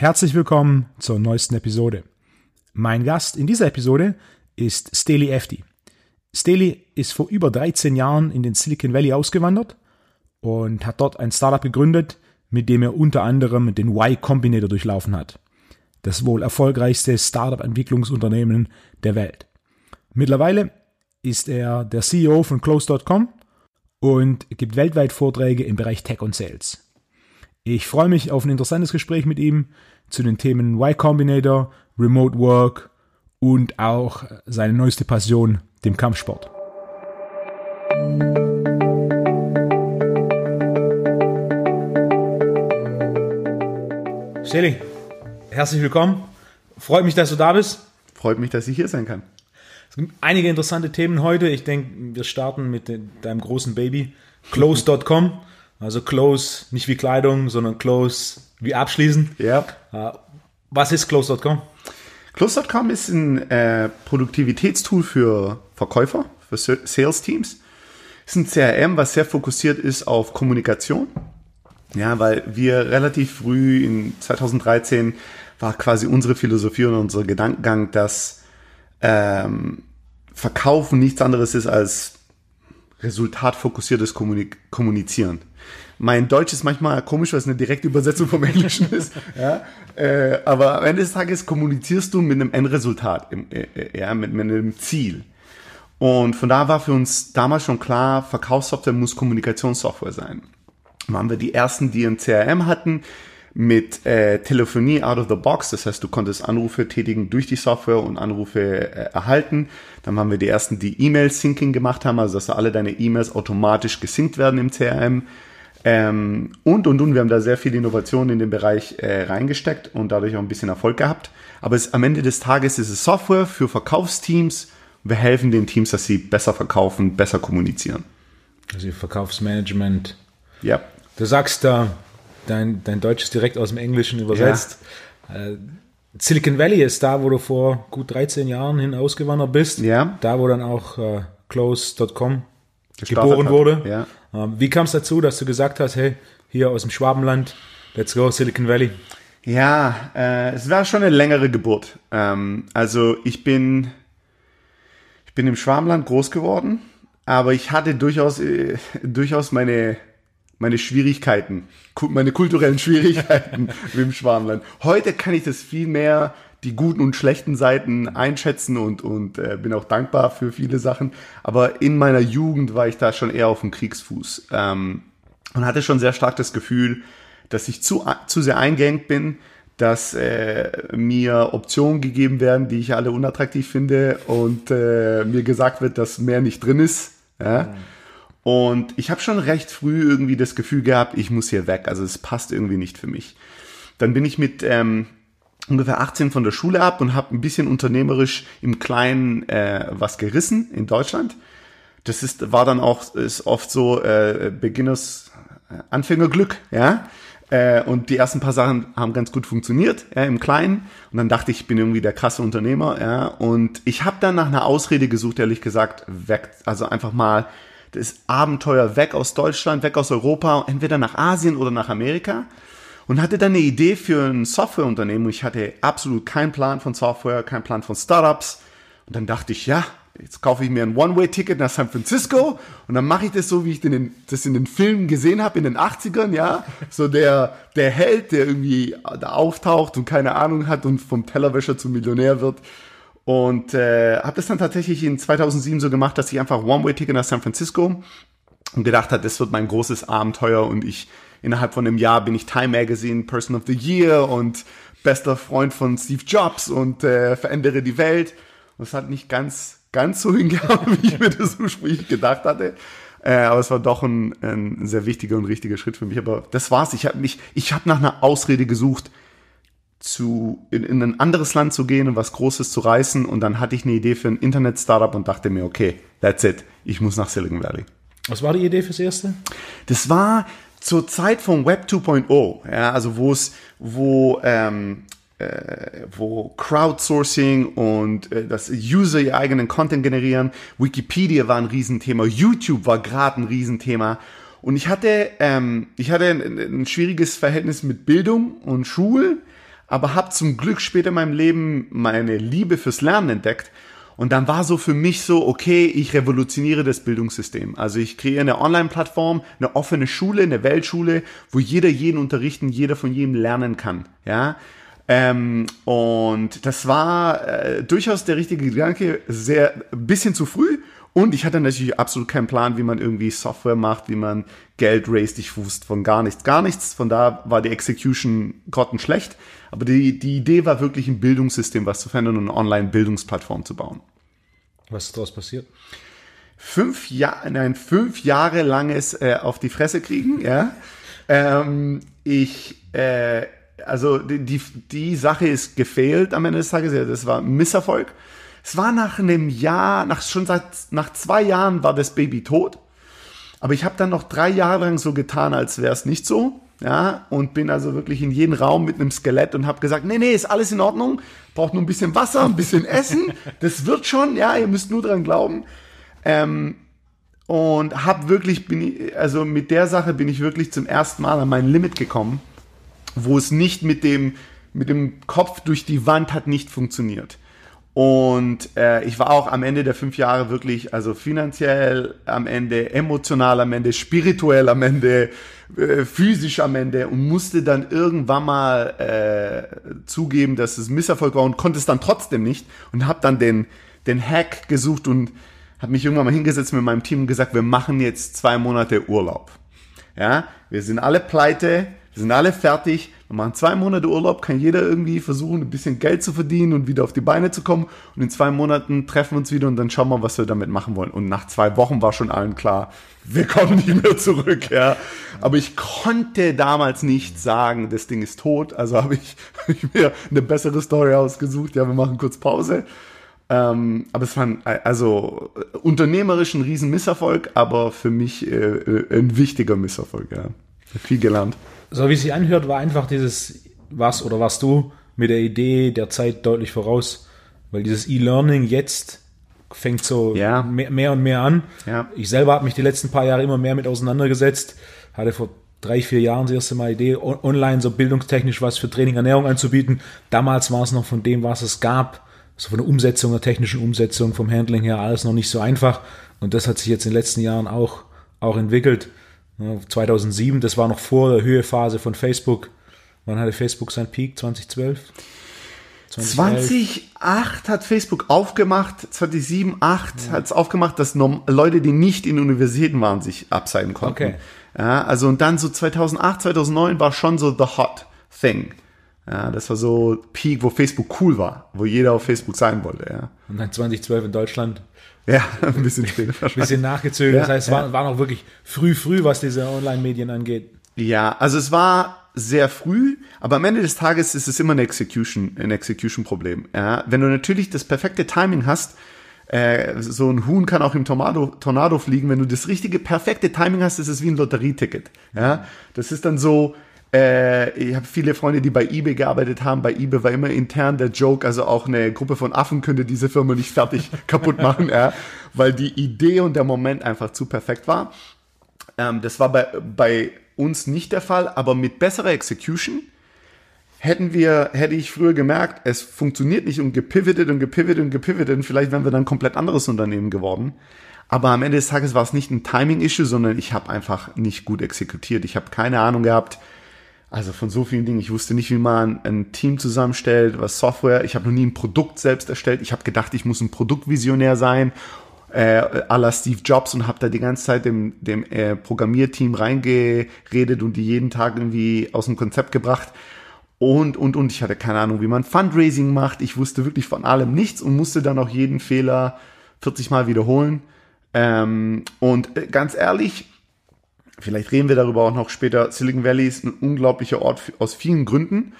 Herzlich willkommen zur neuesten Episode. Mein Gast in dieser Episode ist Steli Efti. Steli ist vor über 13 Jahren in den Silicon Valley ausgewandert und hat dort ein Startup gegründet, mit dem er unter anderem den Y Combinator durchlaufen hat. Das wohl erfolgreichste Startup-Entwicklungsunternehmen der Welt. Mittlerweile ist er der CEO von Close.com und gibt weltweit Vorträge im Bereich Tech und Sales. Ich freue mich auf ein interessantes Gespräch mit ihm zu den Themen Y Combinator, Remote Work und auch seine neueste Passion, dem Kampfsport. Shelly, herzlich willkommen. Freut mich, dass du da bist. Freut mich, dass ich hier sein kann. Es gibt einige interessante Themen heute. Ich denke, wir starten mit deinem großen Baby, close.com. Also close nicht wie Kleidung, sondern close wie abschließen. Ja. Äh, was ist close.com? Close.com ist ein äh, Produktivitätstool für Verkäufer, für Sales Teams. Es ist ein CRM, was sehr fokussiert ist auf Kommunikation. Ja, weil wir relativ früh in 2013 war quasi unsere Philosophie und unser Gedankengang, dass ähm, Verkaufen nichts anderes ist als resultatfokussiertes Kommunizieren. Mein Deutsch ist manchmal komisch, weil es eine direkte Übersetzung vom Englischen ist. Ja? Äh, aber am Ende des Tages kommunizierst du mit einem Endresultat, im, äh, äh, ja, mit, mit einem Ziel. Und von da war für uns damals schon klar, Verkaufssoftware muss Kommunikationssoftware sein. Dann waren wir die ersten, die ein CRM hatten mit äh, Telefonie out of the box. Das heißt, du konntest Anrufe tätigen durch die Software und Anrufe äh, erhalten. Dann waren wir die ersten, die E-Mail-Syncing gemacht haben, also dass alle deine E-Mails automatisch gesynkt werden im CRM. Ähm, und, und, und, wir haben da sehr viel Innovation in den Bereich äh, reingesteckt und dadurch auch ein bisschen Erfolg gehabt. Aber es, am Ende des Tages ist es Software für Verkaufsteams. Wir helfen den Teams, dass sie besser verkaufen, besser kommunizieren. Also Verkaufsmanagement. Ja. Du sagst da, dein, dein Deutsch ist direkt aus dem Englischen übersetzt. Ja. Äh, Silicon Valley ist da, wo du vor gut 13 Jahren hin ausgewandert bist. Ja. Da, wo dann auch äh, Close.com geboren hat. wurde. Ja. Ähm, wie kam es dazu, dass du gesagt hast, hey, hier aus dem Schwabenland, let's go Silicon Valley? Ja, äh, es war schon eine längere Geburt. Ähm, also ich bin, ich bin im Schwabenland groß geworden, aber ich hatte durchaus, äh, durchaus meine, meine Schwierigkeiten, meine kulturellen Schwierigkeiten im Schwabenland. Heute kann ich das viel mehr die guten und schlechten Seiten einschätzen und, und äh, bin auch dankbar für viele Sachen. Aber in meiner Jugend war ich da schon eher auf dem Kriegsfuß ähm, und hatte schon sehr stark das Gefühl, dass ich zu, zu sehr eingängt bin, dass äh, mir Optionen gegeben werden, die ich alle unattraktiv finde und äh, mir gesagt wird, dass mehr nicht drin ist. Ja? Mhm. Und ich habe schon recht früh irgendwie das Gefühl gehabt, ich muss hier weg. Also es passt irgendwie nicht für mich. Dann bin ich mit ähm, ungefähr 18 von der Schule ab und habe ein bisschen unternehmerisch im Kleinen äh, was gerissen in Deutschland. Das ist, war dann auch ist oft so äh, Beginners äh, Anfängerglück, ja. Äh, und die ersten paar Sachen haben ganz gut funktioniert, ja, im Kleinen. Und dann dachte ich, ich bin irgendwie der krasse Unternehmer, ja. Und ich habe dann nach einer Ausrede gesucht, ehrlich gesagt, weg, also einfach mal das Abenteuer weg aus Deutschland, weg aus Europa, entweder nach Asien oder nach Amerika und hatte dann eine Idee für ein Softwareunternehmen. Ich hatte absolut keinen Plan von Software, keinen Plan von Startups. Und dann dachte ich, ja, jetzt kaufe ich mir ein One-Way-Ticket nach San Francisco und dann mache ich das so, wie ich das in den Filmen gesehen habe in den 80ern, ja. So der, der Held, der irgendwie da auftaucht und keine Ahnung hat und vom Tellerwäscher zum Millionär wird. Und äh, habe das dann tatsächlich in 2007 so gemacht, dass ich einfach One-Way-Ticket nach San Francisco und gedacht hat, das wird mein großes Abenteuer und ich innerhalb von einem Jahr bin ich Time Magazine Person of the Year und bester Freund von Steve Jobs und äh, verändere die Welt. Und es hat nicht ganz, ganz so hingehauen, wie ich mir das ursprünglich gedacht hatte. Äh, aber es war doch ein, ein sehr wichtiger und richtiger Schritt für mich. Aber das war's. Ich habe mich, ich habe nach einer Ausrede gesucht, zu in, in ein anderes Land zu gehen und was Großes zu reißen. Und dann hatte ich eine Idee für ein Internet-Startup und dachte mir, okay, that's it. Ich muss nach Silicon Valley. Was war die Idee fürs erste? Das war zur Zeit von Web 2.0, ja, also wo es, wo, ähm, äh, wo Crowdsourcing und äh, das User ihr eigenen Content generieren, Wikipedia war ein Riesenthema, YouTube war gerade ein Riesenthema. Und ich hatte, ähm, ich hatte ein, ein schwieriges Verhältnis mit Bildung und Schule, aber habe zum Glück später in meinem Leben meine Liebe fürs Lernen entdeckt. Und dann war so für mich so, okay, ich revolutioniere das Bildungssystem. Also ich kreiere eine Online-Plattform, eine offene Schule, eine Weltschule, wo jeder jeden unterrichten, jeder von jedem lernen kann. Ja, ähm, und das war äh, durchaus der richtige Gedanke, sehr bisschen zu früh. Und ich hatte natürlich absolut keinen Plan, wie man irgendwie Software macht, wie man Geld raised. Ich wusste von gar nichts, gar nichts. Von da war die Execution grottenschlecht. Aber die, die Idee war wirklich ein Bildungssystem was zu verändern und eine Online-Bildungsplattform zu bauen. Was ist daraus passiert? Fünf Jahre, nein, fünf Jahre langes äh, auf die Fresse kriegen, ja. Ähm, ich, äh, also die, die, die Sache ist gefehlt am Ende des Tages. Ja, das war Misserfolg. Es war nach einem Jahr, nach schon seit nach zwei Jahren war das Baby tot. Aber ich habe dann noch drei Jahre lang so getan, als wäre es nicht so. Ja, und bin also wirklich in jeden Raum mit einem Skelett und habe gesagt, nee, nee, ist alles in Ordnung, braucht nur ein bisschen Wasser, ein bisschen Essen, das wird schon, ja, ihr müsst nur dran glauben. Ähm, und habe wirklich, bin also mit der Sache bin ich wirklich zum ersten Mal an mein Limit gekommen wo es nicht mit dem, mit dem Kopf durch die Wand hat nicht funktioniert. Und äh, ich war auch am Ende der fünf Jahre wirklich, also finanziell am Ende, emotional am Ende, spirituell am Ende, äh, physisch am Ende und musste dann irgendwann mal äh, zugeben, dass es Misserfolg war und konnte es dann trotzdem nicht und habe dann den, den Hack gesucht und habe mich irgendwann mal hingesetzt mit meinem Team und gesagt, wir machen jetzt zwei Monate Urlaub. Ja, wir sind alle pleite, wir sind alle fertig. Wir machen zwei Monate Urlaub, kann jeder irgendwie versuchen, ein bisschen Geld zu verdienen und wieder auf die Beine zu kommen. Und in zwei Monaten treffen wir uns wieder und dann schauen wir, was wir damit machen wollen. Und nach zwei Wochen war schon allen klar, wir kommen nicht mehr zurück. Ja. Aber ich konnte damals nicht sagen, das Ding ist tot. Also habe ich, hab ich mir eine bessere Story ausgesucht. Ja, wir machen kurz Pause. Ähm, aber es war ein, also unternehmerisch ein riesen Misserfolg, aber für mich äh, äh ein wichtiger Misserfolg. Ja. Viel gelernt so wie es sich anhört, war einfach dieses was oder was du mit der Idee der Zeit deutlich voraus. Weil dieses E-Learning jetzt fängt so ja. mehr, mehr, und mehr an. Ja. Ich selber habe mich die letzten paar Jahre immer mehr mit auseinandergesetzt. Hatte vor drei, vier Jahren das erste Mal Idee, online so bildungstechnisch was für Training, Ernährung anzubieten. Damals war es noch von dem, was es gab, so von der Umsetzung, der technischen Umsetzung, vom Handling her, alles noch nicht so einfach. Und das hat sich jetzt in den letzten Jahren auch, auch entwickelt. 2007, das war noch vor der Höhephase von Facebook. Wann hatte Facebook seinen Peak? 2012? 2008 hat Facebook aufgemacht, 2007, 2008 ja. hat es aufgemacht, dass Leute, die nicht in Universitäten waren, sich abseiten konnten. Okay. Ja, also und dann so 2008, 2009 war schon so the hot thing. Ja, das war so Peak, wo Facebook cool war, wo jeder auf Facebook sein wollte. Ja. Und dann 2012 in Deutschland ja, ein bisschen später. Ein bisschen nachgezögert. Ja, das heißt, es ja. war, war noch wirklich früh, früh, was diese Online-Medien angeht. Ja, also es war sehr früh, aber am Ende des Tages ist es immer ein Execution, ein Execution-Problem. Ja, wenn du natürlich das perfekte Timing hast, äh, so ein Huhn kann auch im Tornado, Tornado fliegen. Wenn du das richtige, perfekte Timing hast, ist es wie ein Lotterieticket. Ja, das ist dann so, äh, ich habe viele Freunde, die bei eBay gearbeitet haben. Bei eBay war immer intern der Joke, also auch eine Gruppe von Affen könnte diese Firma nicht fertig kaputt machen, ja, weil die Idee und der Moment einfach zu perfekt war. Ähm, das war bei, bei uns nicht der Fall, aber mit besserer Execution hätten wir, hätte ich früher gemerkt, es funktioniert nicht und gepivotet und gepivotet und gepivotet und vielleicht wären wir dann ein komplett anderes Unternehmen geworden. Aber am Ende des Tages war es nicht ein Timing-Issue, sondern ich habe einfach nicht gut exekutiert. Ich habe keine Ahnung gehabt, also von so vielen Dingen. Ich wusste nicht, wie man ein Team zusammenstellt, was Software. Ich habe noch nie ein Produkt selbst erstellt. Ich habe gedacht, ich muss ein Produktvisionär sein, äh, à la Steve Jobs und habe da die ganze Zeit dem, dem äh, Programmierteam reingeredet und die jeden Tag irgendwie aus dem Konzept gebracht. Und, und, und ich hatte keine Ahnung, wie man Fundraising macht. Ich wusste wirklich von allem nichts und musste dann auch jeden Fehler 40 Mal wiederholen. Ähm, und äh, ganz ehrlich, Vielleicht reden wir darüber auch noch später. Silicon Valley ist ein unglaublicher Ort aus vielen Gründen.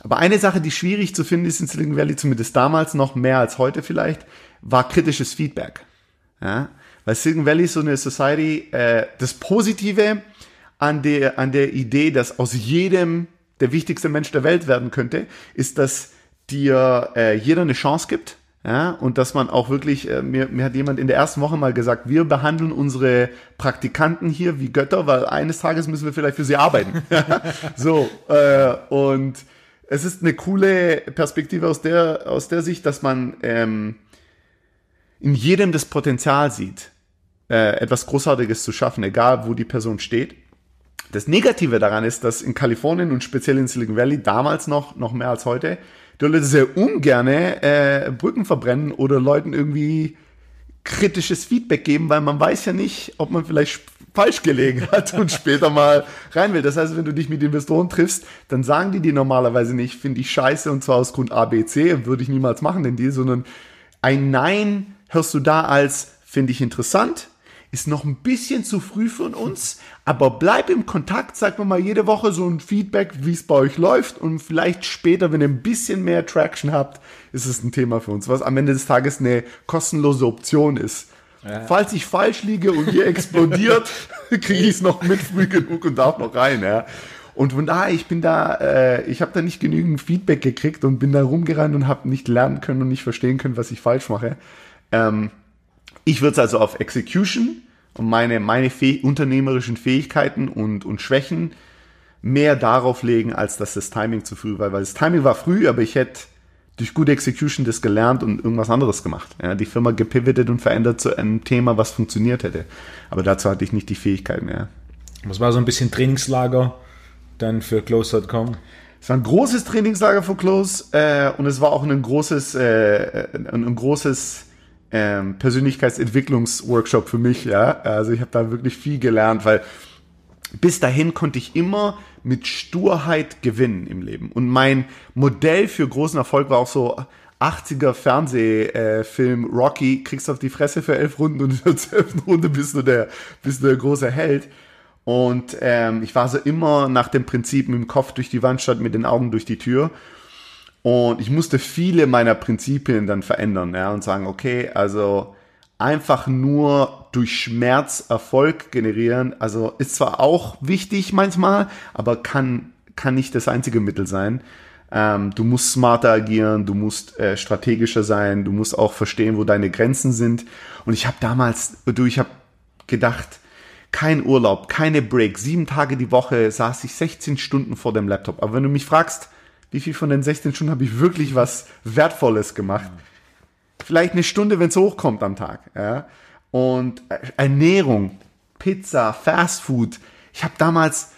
Aber eine Sache, die schwierig zu finden ist in Silicon Valley, zumindest damals noch mehr als heute vielleicht, war kritisches Feedback. Ja? Weil Silicon Valley ist so eine Society, äh, das Positive an der, an der Idee, dass aus jedem der wichtigste Mensch der Welt werden könnte, ist, dass dir äh, jeder eine Chance gibt ja, und dass man auch wirklich, äh, mir, mir hat jemand in der ersten Woche mal gesagt, wir behandeln unsere Praktikanten hier wie Götter, weil eines Tages müssen wir vielleicht für sie arbeiten. so, äh, und es ist eine coole Perspektive aus der, aus der Sicht, dass man ähm, in jedem das Potenzial sieht, äh, etwas Großartiges zu schaffen, egal wo die Person steht. Das Negative daran ist, dass in Kalifornien und speziell in Silicon Valley damals noch, noch mehr als heute, die Leute sehr ungerne äh, Brücken verbrennen oder Leuten irgendwie kritisches Feedback geben, weil man weiß ja nicht, ob man vielleicht falsch gelegen hat und später mal rein will. Das heißt, wenn du dich mit Investoren triffst, dann sagen die dir normalerweise nicht, finde ich scheiße und zwar aus Grund A, B, C würde ich niemals machen den Deal, sondern ein Nein hörst du da als, finde ich interessant, ist noch ein bisschen zu früh für uns, aber bleib im Kontakt, sag mir mal jede Woche so ein Feedback, wie es bei euch läuft und vielleicht später, wenn ihr ein bisschen mehr Traction habt, ist es ein Thema für uns, was am Ende des Tages eine kostenlose Option ist. Ja. Falls ich falsch liege und ihr explodiert, kriege ich es noch mit früh genug und darf noch rein. Ja. Und von daher, ich bin da, äh, ich habe da nicht genügend Feedback gekriegt und bin da rumgerannt und habe nicht lernen können und nicht verstehen können, was ich falsch mache. Ähm, ich würde es also auf Execution und meine, meine fäh unternehmerischen Fähigkeiten und, und Schwächen mehr darauf legen, als dass das Timing zu früh war. Weil das Timing war früh, aber ich hätte durch gute Execution das gelernt und irgendwas anderes gemacht. Ja, die Firma gepivotet und verändert zu einem Thema, was funktioniert hätte. Aber dazu hatte ich nicht die Fähigkeit mehr. Das war so ein bisschen Trainingslager dann für Close.com. Es war ein großes Trainingslager für Close äh, und es war auch ein großes, äh, ein, ein großes ähm, Persönlichkeitsentwicklungsworkshop für mich, ja. Also ich habe da wirklich viel gelernt, weil bis dahin konnte ich immer mit Sturheit gewinnen im Leben. Und mein Modell für großen Erfolg war auch so 80er Fernsehfilm Rocky, kriegst auf die Fresse für elf Runden und in der zwölften Runde bist du der, bist du der große Held. Und ähm, ich war so immer nach dem Prinzip mit dem Kopf durch die Wand statt mit den Augen durch die Tür. Und ich musste viele meiner Prinzipien dann verändern, ja, und sagen, okay, also einfach nur durch Schmerz Erfolg generieren, also ist zwar auch wichtig manchmal, aber kann, kann nicht das einzige Mittel sein. Ähm, du musst smarter agieren, du musst äh, strategischer sein, du musst auch verstehen, wo deine Grenzen sind. Und ich habe damals, du, ich habe gedacht, kein Urlaub, keine Break, sieben Tage die Woche saß ich 16 Stunden vor dem Laptop. Aber wenn du mich fragst, wie viel von den 16 Stunden habe ich wirklich was Wertvolles gemacht. Vielleicht eine Stunde, wenn es hochkommt am Tag. Ja? Und Ernährung, Pizza, Fast Food. Ich habe damals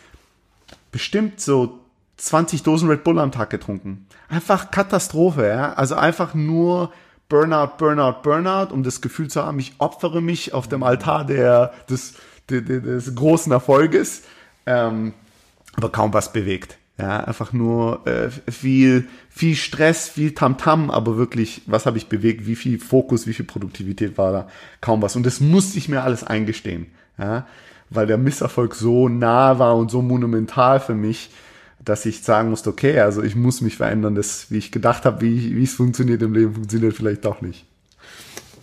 bestimmt so 20 Dosen Red Bull am Tag getrunken. Einfach Katastrophe, ja. Also einfach nur Burnout, Burnout, Burnout, um das Gefühl zu haben, ich opfere mich auf dem Altar der, des, des, des großen Erfolges, ähm, aber kaum was bewegt. Ja, einfach nur äh, viel, viel Stress, viel Tamtam, -Tam, aber wirklich, was habe ich bewegt, wie viel Fokus, wie viel Produktivität war da? Kaum was. Und das musste ich mir alles eingestehen. Ja, weil der Misserfolg so nah war und so monumental für mich, dass ich sagen musste, okay, also ich muss mich verändern. Das, wie ich gedacht habe, wie, wie es funktioniert im Leben, funktioniert vielleicht doch nicht.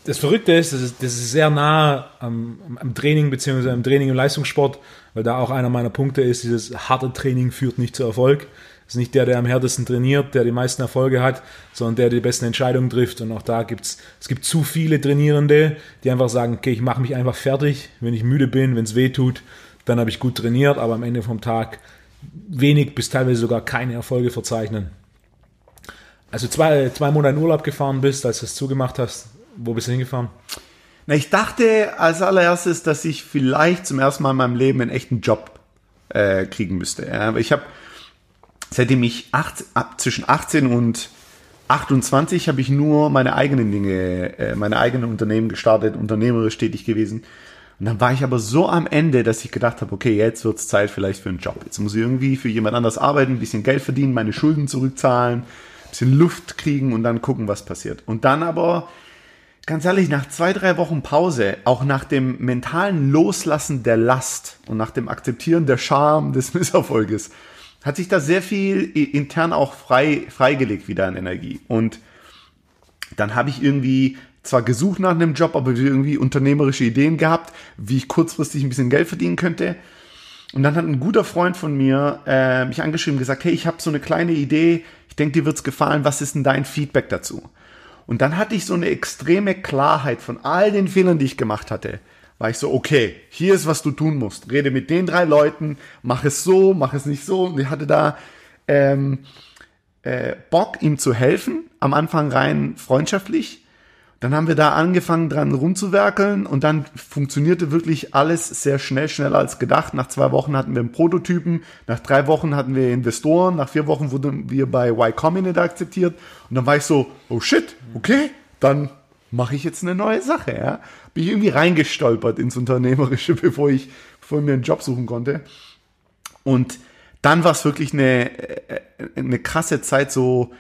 Das Verrückte ist, das ist, das ist sehr nah am, am Training beziehungsweise am Training im Leistungssport weil da auch einer meiner Punkte ist, dieses harte Training führt nicht zu Erfolg. Es ist nicht der, der am härtesten trainiert, der die meisten Erfolge hat, sondern der, der die besten Entscheidungen trifft. Und auch da gibt's, es gibt zu viele Trainierende, die einfach sagen, okay, ich mache mich einfach fertig, wenn ich müde bin, wenn es weh tut, dann habe ich gut trainiert, aber am Ende vom Tag wenig bis teilweise sogar keine Erfolge verzeichnen. Also zwei, zwei Monate in Urlaub gefahren bist, als du es zugemacht hast, wo bist du hingefahren? Na, ich dachte als allererstes, dass ich vielleicht zum ersten Mal in meinem Leben einen echten Job äh, kriegen müsste. Ja, ich habe, seitdem ich acht, ab zwischen 18 und 28 habe ich nur meine eigenen Dinge, äh, meine eigenen Unternehmen gestartet, unternehmerisch tätig gewesen. Und dann war ich aber so am Ende, dass ich gedacht habe, okay, jetzt wird es Zeit vielleicht für einen Job. Jetzt muss ich irgendwie für jemand anders arbeiten, ein bisschen Geld verdienen, meine Schulden zurückzahlen, ein bisschen Luft kriegen und dann gucken, was passiert. Und dann aber ganz ehrlich, nach zwei, drei Wochen Pause, auch nach dem mentalen Loslassen der Last und nach dem Akzeptieren der Scham des Misserfolges, hat sich da sehr viel intern auch frei, freigelegt wieder an Energie. Und dann habe ich irgendwie zwar gesucht nach einem Job, aber irgendwie unternehmerische Ideen gehabt, wie ich kurzfristig ein bisschen Geld verdienen könnte. Und dann hat ein guter Freund von mir äh, mich angeschrieben und gesagt, hey, ich habe so eine kleine Idee, ich denke, dir wird's gefallen, was ist denn dein Feedback dazu? Und dann hatte ich so eine extreme Klarheit von all den Fehlern, die ich gemacht hatte. War ich so, okay, hier ist, was du tun musst. Rede mit den drei Leuten, mach es so, mach es nicht so. Und ich hatte da ähm, äh, Bock, ihm zu helfen. Am Anfang rein freundschaftlich. Dann haben wir da angefangen dran rumzuwerkeln und dann funktionierte wirklich alles sehr schnell, schneller als gedacht. Nach zwei Wochen hatten wir einen Prototypen, nach drei Wochen hatten wir Investoren, nach vier Wochen wurden wir bei Y Combinator akzeptiert und dann war ich so, oh shit, okay, dann mache ich jetzt eine neue Sache, ja. Bin ich irgendwie reingestolpert ins Unternehmerische, bevor ich, bevor mir einen Job suchen konnte. Und dann war es wirklich eine, äh, eine krasse Zeit, so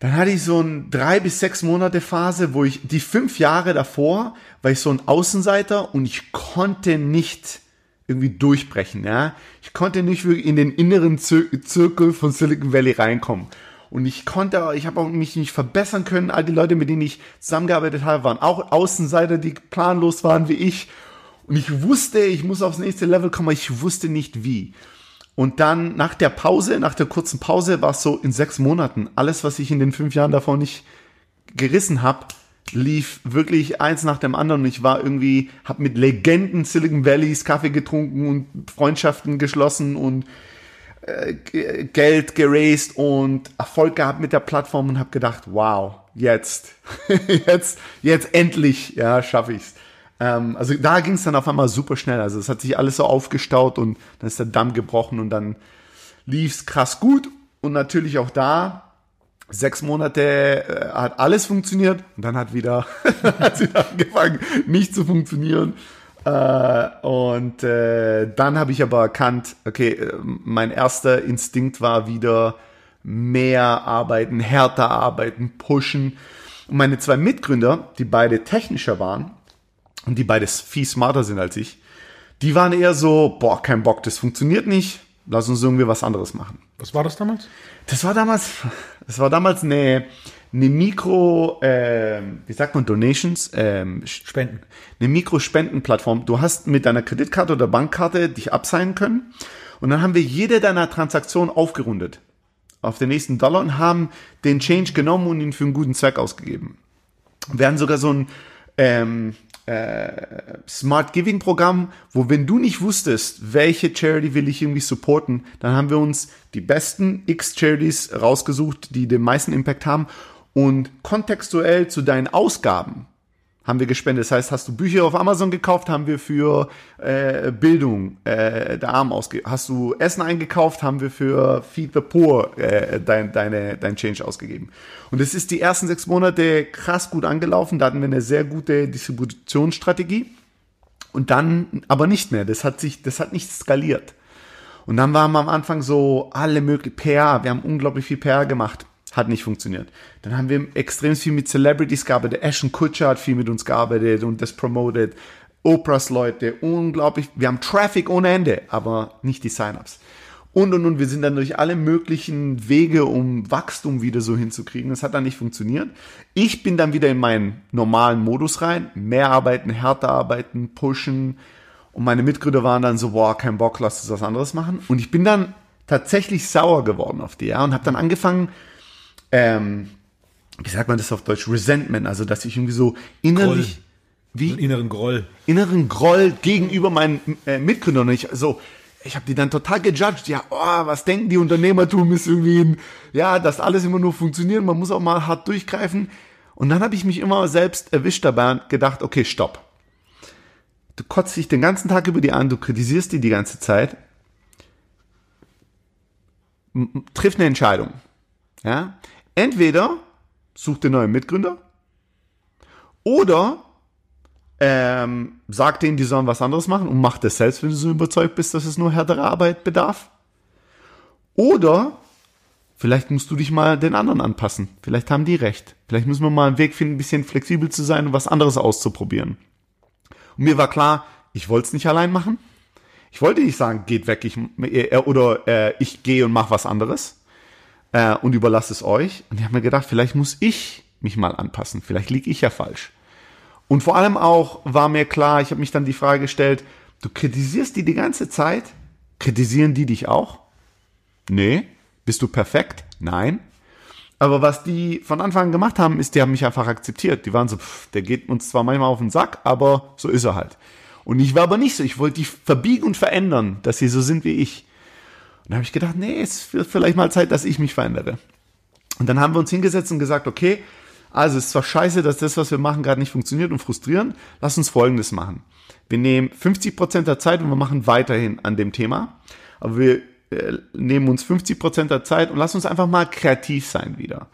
dann hatte ich so ein drei bis sechs Monate Phase, wo ich die fünf Jahre davor war ich so ein Außenseiter und ich konnte nicht irgendwie durchbrechen, ja. Ich konnte nicht wirklich in den inneren Zir Zirkel von Silicon Valley reinkommen. Und ich konnte, ich habe auch mich nicht verbessern können. All die Leute, mit denen ich zusammengearbeitet habe, waren auch Außenseiter, die planlos waren wie ich. Und ich wusste, ich muss aufs nächste Level kommen, aber ich wusste nicht wie. Und dann nach der Pause, nach der kurzen Pause, war es so in sechs Monaten. Alles, was ich in den fünf Jahren davor nicht gerissen habe, lief wirklich eins nach dem anderen. Und ich war irgendwie, habe mit Legenden Silicon Valleys Kaffee getrunken und Freundschaften geschlossen und äh, Geld geraced und Erfolg gehabt mit der Plattform und habe gedacht, wow, jetzt, jetzt, jetzt endlich, ja, schaffe ich's. Ähm, also da ging es dann auf einmal super schnell. Also es hat sich alles so aufgestaut und dann ist der Damm gebrochen und dann lief es krass gut. Und natürlich auch da, sechs Monate äh, hat alles funktioniert und dann hat wieder, hat wieder angefangen, nicht zu funktionieren. Äh, und äh, dann habe ich aber erkannt, okay, äh, mein erster Instinkt war wieder mehr arbeiten, härter arbeiten, pushen. Und meine zwei Mitgründer, die beide technischer waren, und die beide viel smarter sind als ich, die waren eher so, boah, kein Bock, das funktioniert nicht, lass uns irgendwie was anderes machen. Was war das damals? Das war damals, das war damals eine, eine Mikro, äh, wie sagt man, Donations? Ähm, Spenden. Eine Mikrospendenplattform. Du hast mit deiner Kreditkarte oder Bankkarte dich abseilen können und dann haben wir jede deiner Transaktionen aufgerundet auf den nächsten Dollar und haben den Change genommen und ihn für einen guten Zweck ausgegeben. Wir hatten sogar so ein ähm, äh, Smart Giving Programm, wo wenn du nicht wusstest, welche Charity will ich irgendwie supporten, dann haben wir uns die besten X Charities rausgesucht, die den meisten Impact haben. Und kontextuell zu deinen Ausgaben haben wir gespendet. Das heißt, hast du Bücher auf Amazon gekauft, haben wir für äh, Bildung äh, der Armen ausgegeben. Hast du Essen eingekauft, haben wir für Feed the Poor äh, dein, deine, dein Change ausgegeben. Und es ist die ersten sechs Monate krass gut angelaufen. Da hatten wir eine sehr gute Distributionsstrategie. Und dann aber nicht mehr. Das hat sich, das hat nicht skaliert. Und dann waren wir am Anfang so alle möglichen PR. Wir haben unglaublich viel PR gemacht hat nicht funktioniert. Dann haben wir extrem viel mit Celebrities gearbeitet. Ashton Kutcher hat viel mit uns gearbeitet und das promoted. Oprahs Leute, unglaublich. Wir haben Traffic ohne Ende, aber nicht die Sign-ups. Und, und, und wir sind dann durch alle möglichen Wege, um Wachstum wieder so hinzukriegen. Das hat dann nicht funktioniert. Ich bin dann wieder in meinen normalen Modus rein. Mehr arbeiten, härter arbeiten, pushen. Und meine Mitgründer waren dann so, boah, kein Bock, lass uns was anderes machen. Und ich bin dann tatsächlich sauer geworden auf die, ja, und habe dann angefangen, ähm, wie sagt man das auf Deutsch, Resentment, also dass ich irgendwie so innerlich, Groll. wie Einen inneren Groll. inneren Groll gegenüber meinen äh, Mitgründern. Und ich so, ich habe die dann total gejudged. Ja, oh, was denken die Unternehmertum ist irgendwie, ein, ja, dass alles immer nur funktioniert. Man muss auch mal hart durchgreifen. Und dann habe ich mich immer selbst erwischt dabei und gedacht, okay, stopp. Du kotzt dich den ganzen Tag über die an, du kritisierst die die ganze Zeit. Triff eine Entscheidung. Ja? Entweder such den neuen Mitgründer oder ähm, sag denen, die sollen was anderes machen und mach das selbst, wenn du so überzeugt bist, dass es nur härtere Arbeit bedarf. Oder vielleicht musst du dich mal den anderen anpassen. Vielleicht haben die recht. Vielleicht müssen wir mal einen Weg finden, ein bisschen flexibel zu sein und was anderes auszuprobieren. Und mir war klar, ich wollte es nicht allein machen. Ich wollte nicht sagen, geht weg, ich, oder äh, ich gehe und mache was anderes äh, und überlasse es euch. Und ich habe mir gedacht, vielleicht muss ich mich mal anpassen. Vielleicht liege ich ja falsch. Und vor allem auch war mir klar, ich habe mich dann die Frage gestellt, du kritisierst die die ganze Zeit? Kritisieren die dich auch? Nee. Bist du perfekt? Nein. Aber was die von Anfang an gemacht haben, ist, die haben mich einfach akzeptiert. Die waren so, pff, der geht uns zwar manchmal auf den Sack, aber so ist er halt. Und ich war aber nicht so. Ich wollte die verbiegen und verändern, dass sie so sind wie ich. Und da habe ich gedacht, nee, es wird vielleicht mal Zeit, dass ich mich verändere. Und dann haben wir uns hingesetzt und gesagt, okay, also es ist zwar scheiße, dass das, was wir machen, gerade nicht funktioniert und frustrierend. Lass uns Folgendes machen. Wir nehmen 50 Prozent der Zeit und wir machen weiterhin an dem Thema. Aber wir äh, nehmen uns 50 Prozent der Zeit und lass uns einfach mal kreativ sein wieder.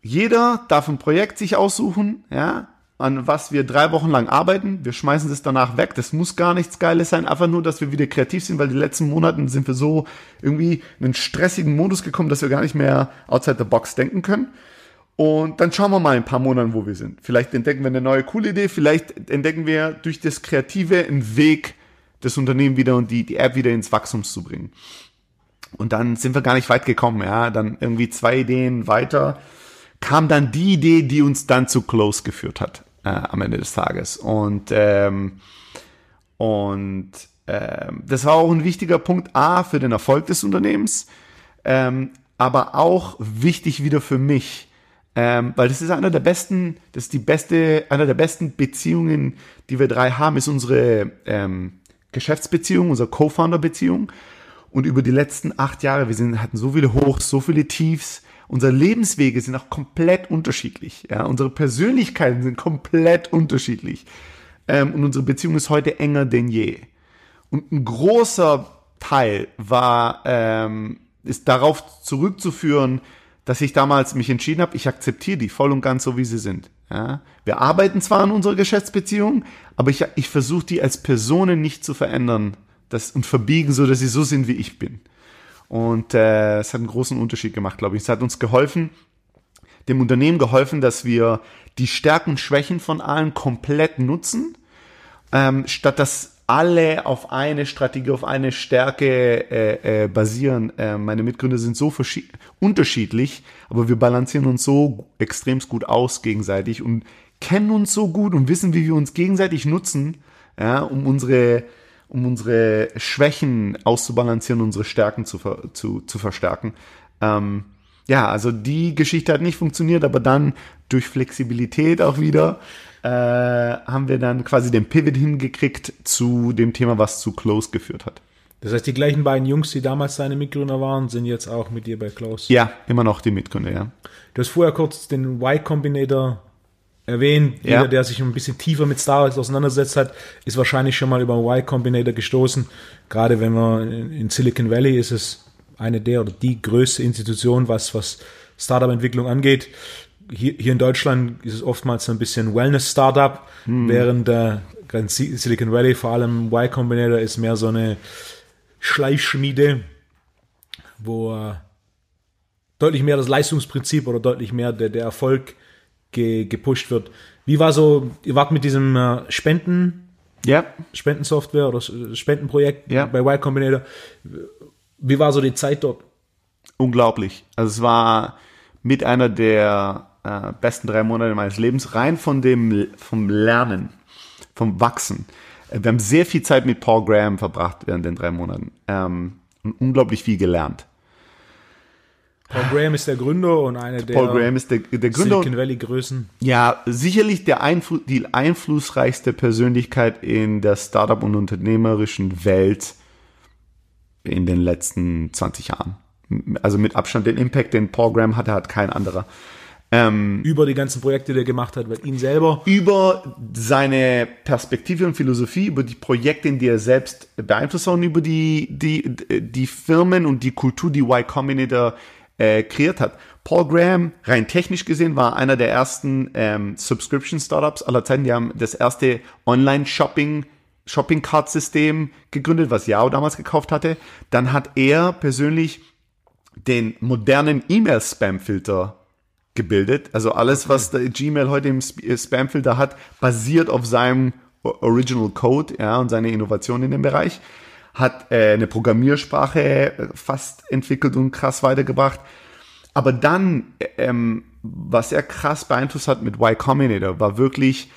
Jeder darf ein Projekt sich aussuchen, ja, an was wir drei Wochen lang arbeiten. Wir schmeißen das danach weg. Das muss gar nichts Geiles sein. Einfach nur, dass wir wieder kreativ sind, weil die letzten Monaten sind wir so irgendwie in einen stressigen Modus gekommen, dass wir gar nicht mehr outside the box denken können. Und dann schauen wir mal in ein paar Monaten, wo wir sind. Vielleicht entdecken wir eine neue coole Idee, vielleicht entdecken wir durch das Kreative einen Weg, das Unternehmen wieder und die, die App wieder ins Wachstum zu bringen. Und dann sind wir gar nicht weit gekommen, ja. Dann irgendwie zwei Ideen weiter kam dann die Idee, die uns dann zu Close geführt hat äh, am Ende des Tages. Und ähm, und ähm, das war auch ein wichtiger Punkt A für den Erfolg des Unternehmens, ähm, aber auch wichtig wieder für mich, ähm, weil das ist einer der besten, das ist die beste, einer der besten Beziehungen, die wir drei haben, ist unsere ähm, Geschäftsbeziehung, unsere Co-Founder-Beziehung. Und über die letzten acht Jahre, wir sind, hatten so viele Hochs, so viele Tiefs. Unsere Lebenswege sind auch komplett unterschiedlich. Ja? Unsere Persönlichkeiten sind komplett unterschiedlich. Ähm, und unsere Beziehung ist heute enger denn je. Und ein großer Teil war, ähm, ist darauf zurückzuführen, dass ich damals mich entschieden habe, ich akzeptiere die voll und ganz so, wie sie sind. Ja? Wir arbeiten zwar an unserer Geschäftsbeziehung, aber ich, ich versuche die als Personen nicht zu verändern das, und verbiegen, so dass sie so sind, wie ich bin. Und äh, es hat einen großen Unterschied gemacht, glaube ich. Es hat uns geholfen, dem Unternehmen geholfen, dass wir die Stärken und Schwächen von allen komplett nutzen, ähm, statt dass alle auf eine Strategie, auf eine Stärke äh, äh, basieren. Äh, meine Mitgründer sind so unterschiedlich, aber wir balancieren uns so extremst gut aus gegenseitig und kennen uns so gut und wissen, wie wir uns gegenseitig nutzen, ja, um unsere um unsere Schwächen auszubalancieren, unsere Stärken zu, zu, zu verstärken. Ähm, ja, also die Geschichte hat nicht funktioniert, aber dann durch Flexibilität auch wieder äh, haben wir dann quasi den Pivot hingekriegt zu dem Thema, was zu Close geführt hat. Das heißt, die gleichen beiden Jungs, die damals seine Mitgründer waren, sind jetzt auch mit dir bei Close? Ja, immer noch die Mitgründer, ja. Du hast vorher kurz den Y Combinator erwähnt. Ja. Jeder, der sich ein bisschen tiefer mit Star Wars auseinandersetzt hat, ist wahrscheinlich schon mal über Y Combinator gestoßen. Gerade wenn man in Silicon Valley ist es eine der oder die größte Institution, was, was Startup-Entwicklung angeht. Hier, hier in Deutschland ist es oftmals ein bisschen Wellness-Startup, hm. während äh, Silicon Valley, vor allem Y Combinator, ist mehr so eine Schleifschmiede, wo äh, deutlich mehr das Leistungsprinzip oder deutlich mehr der, der Erfolg ge, gepusht wird. Wie war so, ihr wart mit diesem äh, Spenden, ja. Spendensoftware oder Spendenprojekt ja. bei Y Combinator. Wie war so die Zeit dort? Unglaublich. Also es war mit einer der äh, besten drei Monate meines Lebens, rein von dem, vom Lernen, vom Wachsen. Äh, wir haben sehr viel Zeit mit Paul Graham verbracht während den drei Monaten ähm, und unglaublich viel gelernt. Paul Graham ist der Gründer und einer der Paul Graham ist der, der Gründer. Silicon Valley Größen. Ja, sicherlich der Einflu die einflussreichste Persönlichkeit in der Startup- und unternehmerischen Welt in den letzten 20 Jahren. Also mit Abstand den Impact, den Paul Graham hatte, hat kein anderer. Ähm, über die ganzen Projekte, die er gemacht hat, weil ihn selber. Über seine Perspektive und Philosophie, über die Projekte, in die er selbst beeinflusst hat und über die, die, die Firmen und die Kultur, die Y Combinator äh, kreiert hat. Paul Graham, rein technisch gesehen, war einer der ersten ähm, Subscription-Startups aller Zeiten. Die haben das erste Online-Shopping Shopping Cart System gegründet, was Yahoo damals gekauft hatte. Dann hat er persönlich den modernen E-Mail-Spam-Filter gebildet. Also alles, was der Gmail heute im äh, Spam-Filter hat, basiert auf seinem Original Code ja, und seine Innovation in dem Bereich hat äh, eine Programmiersprache äh, fast entwickelt und krass weitergebracht. Aber dann, ähm, was er krass beeinflusst hat mit Y Combinator, war wirklich,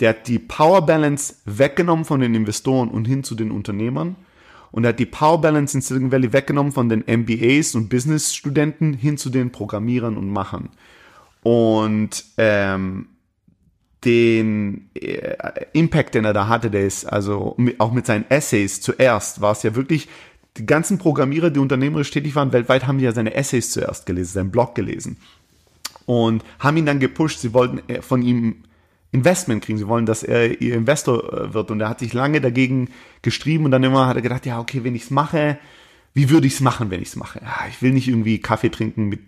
der hat die Power Balance weggenommen von den Investoren und hin zu den Unternehmern. Und er hat die Power Balance in Silicon Valley weggenommen von den MBAs und Business-Studenten hin zu den Programmierern und Machern. Und ähm, den äh, Impact, den er da hatte, der ist also auch mit seinen Essays zuerst war es ja wirklich die ganzen Programmierer, die unternehmerisch tätig waren weltweit, haben ja seine Essays zuerst gelesen, seinen Blog gelesen und haben ihn dann gepusht. Sie wollten äh, von ihm Investment kriegen. Sie wollen, dass er ihr Investor äh, wird. Und er hat sich lange dagegen gestrieben und dann immer hat er gedacht, ja, okay, wenn ich es mache, wie würde ich es machen, wenn ich es mache? Ja, ich will nicht irgendwie Kaffee trinken mit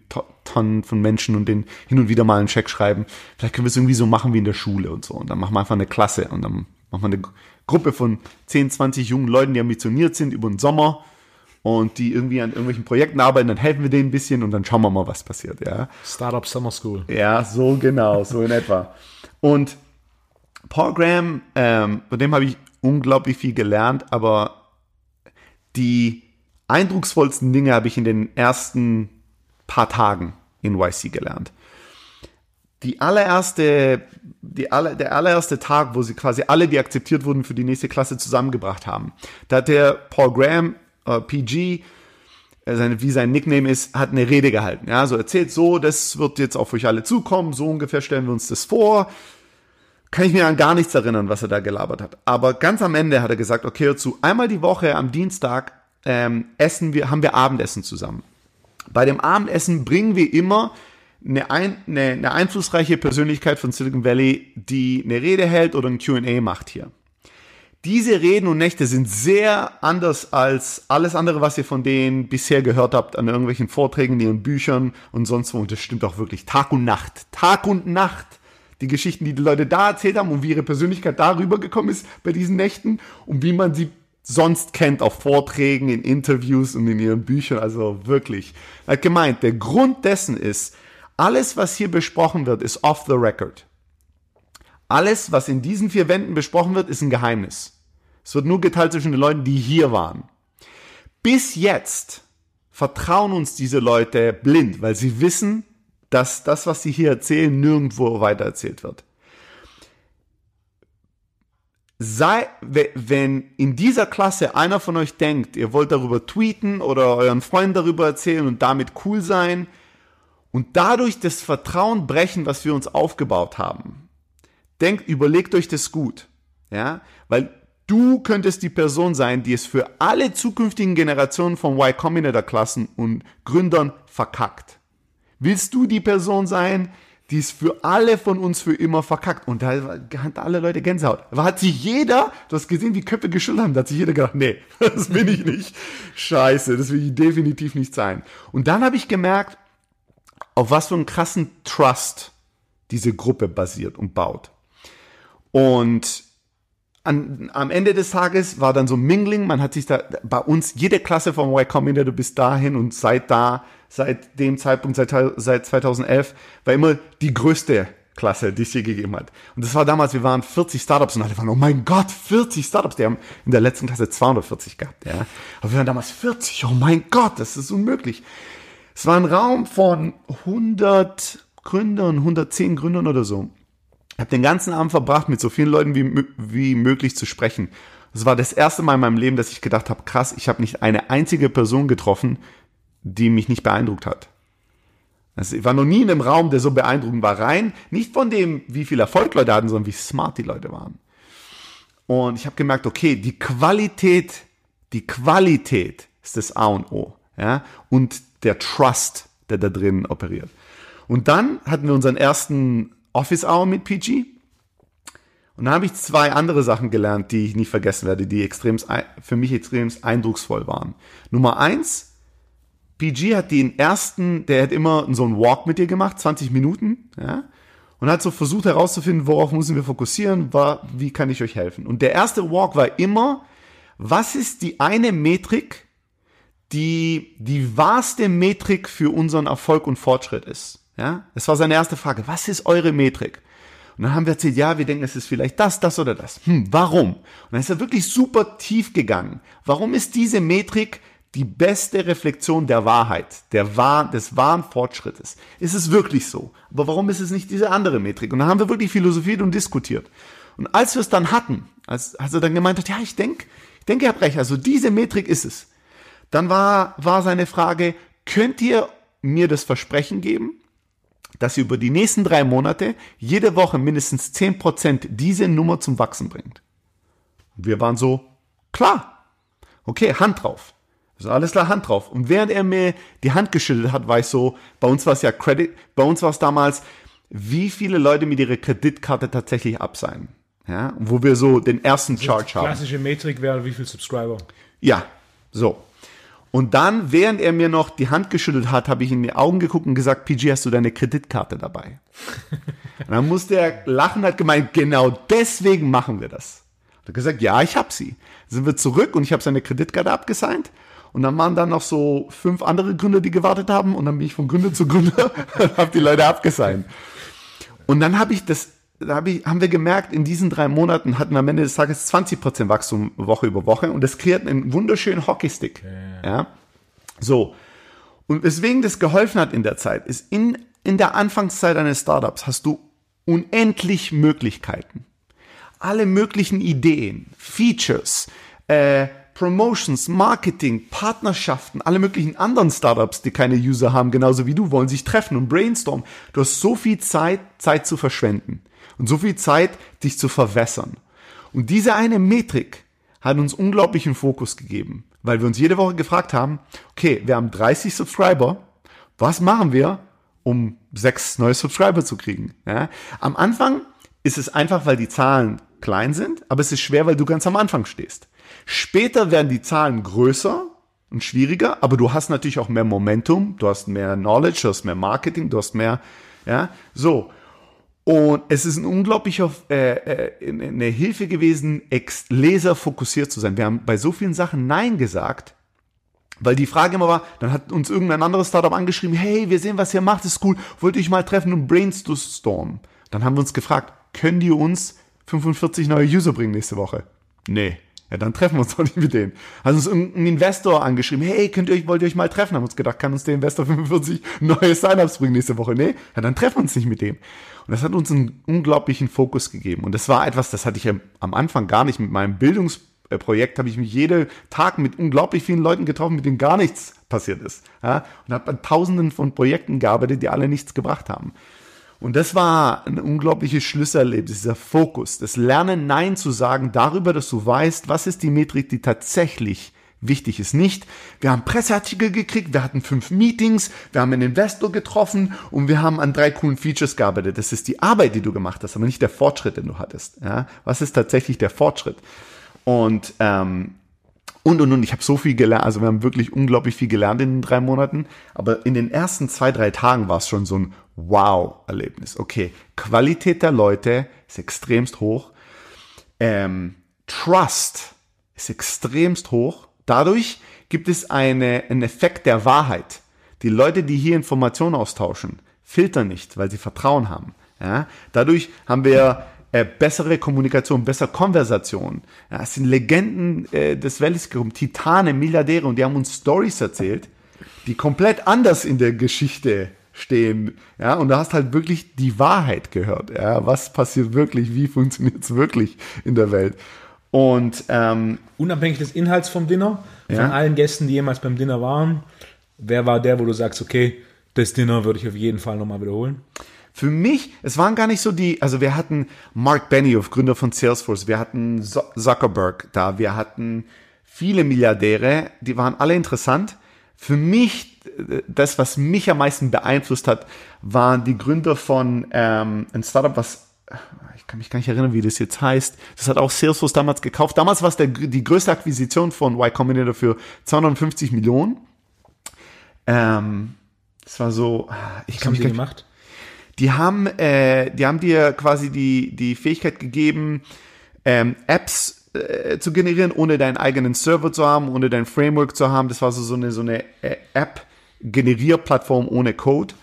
Tonnen von Menschen und den hin und wieder mal einen Check schreiben. Vielleicht können wir es irgendwie so machen wie in der Schule und so. Und dann machen wir einfach eine Klasse und dann machen wir eine Gruppe von 10, 20 jungen Leuten, die ambitioniert sind über den Sommer und die irgendwie an irgendwelchen Projekten arbeiten, dann helfen wir denen ein bisschen und dann schauen wir mal, was passiert, ja. Startup Summer School. Ja, so genau, so in etwa. Und Paul Graham, ähm, bei dem habe ich unglaublich viel gelernt, aber die eindrucksvollsten Dinge habe ich in den ersten paar Tagen in YC gelernt. Die allererste, die aller, der allererste Tag, wo sie quasi alle, die akzeptiert wurden, für die nächste Klasse zusammengebracht haben, da hat der Paul Graham, äh, PG, äh, seine, wie sein Nickname ist, hat eine Rede gehalten. Ja, so erzählt so, das wird jetzt auf euch alle zukommen, so ungefähr stellen wir uns das vor. Kann ich mir an gar nichts erinnern, was er da gelabert hat. Aber ganz am Ende hat er gesagt, okay, hör zu, einmal die Woche am Dienstag ähm, essen wir, haben wir Abendessen zusammen. Bei dem Abendessen bringen wir immer eine, ein, eine, eine einflussreiche Persönlichkeit von Silicon Valley, die eine Rede hält oder ein Q&A macht hier. Diese Reden und Nächte sind sehr anders als alles andere, was ihr von denen bisher gehört habt an irgendwelchen Vorträgen, in ihren Büchern und sonst wo. Und das stimmt auch wirklich. Tag und Nacht. Tag und Nacht. Die Geschichten, die die Leute da erzählt haben und wie ihre Persönlichkeit darüber gekommen ist bei diesen Nächten und wie man sie sonst kennt auf Vorträgen, in Interviews und in ihren Büchern. Also wirklich. Er hat gemeint, der Grund dessen ist, alles, was hier besprochen wird, ist off the record. Alles, was in diesen vier Wänden besprochen wird, ist ein Geheimnis. Es wird nur geteilt zwischen den Leuten, die hier waren. Bis jetzt vertrauen uns diese Leute blind, weil sie wissen, dass das, was sie hier erzählen, nirgendwo weitererzählt wird. Sei, wenn in dieser Klasse einer von euch denkt, ihr wollt darüber tweeten oder euren Freunden darüber erzählen und damit cool sein und dadurch das Vertrauen brechen, was wir uns aufgebaut haben, denkt, überlegt euch das gut. Ja, weil du könntest die Person sein, die es für alle zukünftigen Generationen von Y Combinator Klassen und Gründern verkackt. Willst du die Person sein, die es für alle von uns für immer verkackt? Und da hat alle Leute Gänsehaut. Aber hat sich jeder, du hast gesehen, wie Köpfe geschüttelt haben, da hat sich jeder gedacht, nee, das bin ich nicht. Scheiße, das will ich definitiv nicht sein. Und dann habe ich gemerkt, auf was für einen krassen Trust diese Gruppe basiert und baut. Und an, am Ende des Tages war dann so Mingling, man hat sich da, bei uns, jede Klasse vom Y Combinator bis dahin und seit da, seit dem Zeitpunkt, seit, seit 2011, war immer die größte Klasse, die es je gegeben hat. Und das war damals, wir waren 40 Startups und alle waren, oh mein Gott, 40 Startups. Die haben in der letzten Klasse 240 gehabt, ja. Aber wir waren damals 40, oh mein Gott, das ist unmöglich. Es war ein Raum von 100 Gründern, 110 Gründern oder so habe den ganzen Abend verbracht, mit so vielen Leuten wie, wie möglich zu sprechen. Das war das erste Mal in meinem Leben, dass ich gedacht habe, krass, ich habe nicht eine einzige Person getroffen, die mich nicht beeindruckt hat. Also ich war noch nie in einem Raum, der so beeindruckend war. Rein nicht von dem, wie viel Erfolg Leute hatten, sondern wie smart die Leute waren. Und ich habe gemerkt, okay, die Qualität, die Qualität ist das A und O. Ja? Und der Trust, der da drin operiert. Und dann hatten wir unseren ersten Office Hour mit PG. Und da habe ich zwei andere Sachen gelernt, die ich nicht vergessen werde, die extrem, für mich extrem eindrucksvoll waren. Nummer eins, PG hat den ersten, der hat immer so einen Walk mit dir gemacht, 20 Minuten, ja, und hat so versucht herauszufinden, worauf müssen wir fokussieren, war, wie kann ich euch helfen. Und der erste Walk war immer, was ist die eine Metrik, die die wahrste Metrik für unseren Erfolg und Fortschritt ist. Ja, das war seine erste Frage. Was ist eure Metrik? Und dann haben wir erzählt, ja, wir denken, es ist vielleicht das, das oder das. Hm, warum? Und dann ist er wirklich super tief gegangen. Warum ist diese Metrik die beste Reflexion der Wahrheit, der wahr, des wahren Fortschrittes? Ist es wirklich so? Aber warum ist es nicht diese andere Metrik? Und dann haben wir wirklich philosophiert und diskutiert. Und als wir es dann hatten, als, als er dann gemeint hat, ja, ich denke, ich denke, ihr habt also diese Metrik ist es. Dann war, war seine Frage, könnt ihr mir das Versprechen geben, dass sie über die nächsten drei Monate jede Woche mindestens 10% diese Nummer zum Wachsen bringt. Und wir waren so, klar. Okay, Hand drauf. Also alles klar, Hand drauf. Und während er mir die Hand geschüttelt hat, war ich so, bei uns war es ja Credit, bei uns war es damals, wie viele Leute mit ihrer Kreditkarte tatsächlich abseilen. Ja, wo wir so den ersten Charge haben. Klassische Metrik wäre, wie viel Subscriber? Ja, so. Und dann, während er mir noch die Hand geschüttelt hat, habe ich in die Augen geguckt und gesagt, PG, hast du deine Kreditkarte dabei? und dann musste er lachen, hat gemeint, genau deswegen machen wir das. Hat gesagt, ja, ich habe sie. Dann sind wir zurück und ich habe seine Kreditkarte abgesigned. Und dann waren da noch so fünf andere Gründer, die gewartet haben. Und dann bin ich von Gründer zu Gründer und habe die Leute abgesigned. Und dann habe ich das, da hab ich, haben wir gemerkt, in diesen drei Monaten hatten wir am Ende des Tages 20% Wachstum Woche über Woche. Und das kreiert einen wunderschönen Hockeystick. Ja. ja. So. Und weswegen das geholfen hat in der Zeit, ist in, in der Anfangszeit eines Startups hast du unendlich Möglichkeiten. Alle möglichen Ideen, Features, äh, Promotions, Marketing, Partnerschaften, alle möglichen anderen Startups, die keine User haben, genauso wie du, wollen sich treffen und brainstormen. Du hast so viel Zeit, Zeit zu verschwenden und so viel Zeit, dich zu verwässern. Und diese eine Metrik hat uns unglaublichen Fokus gegeben, weil wir uns jede Woche gefragt haben, okay, wir haben 30 Subscriber, was machen wir, um sechs neue Subscriber zu kriegen? Ja? Am Anfang ist es einfach, weil die Zahlen klein sind, aber es ist schwer, weil du ganz am Anfang stehst. Später werden die Zahlen größer und schwieriger, aber du hast natürlich auch mehr Momentum, du hast mehr Knowledge, du hast mehr Marketing, du hast mehr, ja, so. Und es ist ein unglaublicher äh, äh, eine Hilfe gewesen, ex Leser fokussiert zu sein. Wir haben bei so vielen Sachen Nein gesagt, weil die Frage immer war, dann hat uns irgendein anderes Startup angeschrieben, hey, wir sehen, was ihr macht, ist cool, wollt ihr euch mal treffen und brainstormen? Dann haben wir uns gefragt, können die uns 45 neue User bringen nächste Woche? Nee. Ja, dann treffen wir uns doch nicht mit denen. Hat uns irgendein Investor angeschrieben, hey, könnt ihr euch, wollt ihr euch mal treffen? Haben uns gedacht, kann uns der Investor 45 neue Sign-ups bringen nächste Woche? Nee, ja, dann treffen wir uns nicht mit dem. Und das hat uns einen unglaublichen Fokus gegeben. Und das war etwas, das hatte ich am Anfang gar nicht. Mit meinem Bildungsprojekt habe ich mich jeden Tag mit unglaublich vielen Leuten getroffen, mit denen gar nichts passiert ist. Ja? Und habe an tausenden von Projekten gearbeitet, die alle nichts gebracht haben. Und das war ein unglaubliches Schlüsselerlebnis, dieser Fokus, das Lernen, Nein zu sagen, darüber, dass du weißt, was ist die Metrik, die tatsächlich wichtig ist. Nicht, wir haben Presseartikel gekriegt, wir hatten fünf Meetings, wir haben einen Investor getroffen und wir haben an drei coolen Features gearbeitet. Das ist die Arbeit, die du gemacht hast, aber nicht der Fortschritt, den du hattest. Ja? Was ist tatsächlich der Fortschritt? Und ähm, und und und ich habe so viel gelernt, also wir haben wirklich unglaublich viel gelernt in den drei Monaten, aber in den ersten zwei, drei Tagen war es schon so ein Wow-Erlebnis. Okay, Qualität der Leute ist extremst hoch. Ähm, Trust ist extremst hoch. Dadurch gibt es eine, einen Effekt der Wahrheit. Die Leute, die hier Informationen austauschen, filtern nicht, weil sie Vertrauen haben. Ja? Dadurch haben wir äh, bessere Kommunikation, bessere Konversation. Ja, es sind Legenden äh, des Wallis gekommen, Titane, Milliardäre und die haben uns Stories erzählt, die komplett anders in der Geschichte stehen. Ja, und du hast halt wirklich die Wahrheit gehört. Ja, was passiert wirklich? Wie funktioniert es wirklich in der Welt? Und ähm, unabhängig des Inhalts vom Dinner, von ja? allen Gästen, die jemals beim Dinner waren, wer war der, wo du sagst, okay, das Dinner würde ich auf jeden Fall nochmal wiederholen? Für mich, es waren gar nicht so die, also wir hatten Mark Benioff, Gründer von Salesforce, wir hatten Zuckerberg da, wir hatten viele Milliardäre, die waren alle interessant. Für mich, das, was mich am meisten beeinflusst hat, waren die Gründer von ähm, ein Startup, was ich kann mich gar nicht erinnern, wie das jetzt heißt. Das hat auch Salesforce damals gekauft. Damals war es der, die größte Akquisition von Y Combinator für 250 Millionen. Ähm, das war so, ich Was kann mich gar gemacht. Die haben, äh, die haben dir quasi die die Fähigkeit gegeben, ähm, Apps äh, zu generieren, ohne deinen eigenen Server zu haben, ohne dein Framework zu haben. Das war so, so eine, so eine äh, App-Generierplattform ohne Code.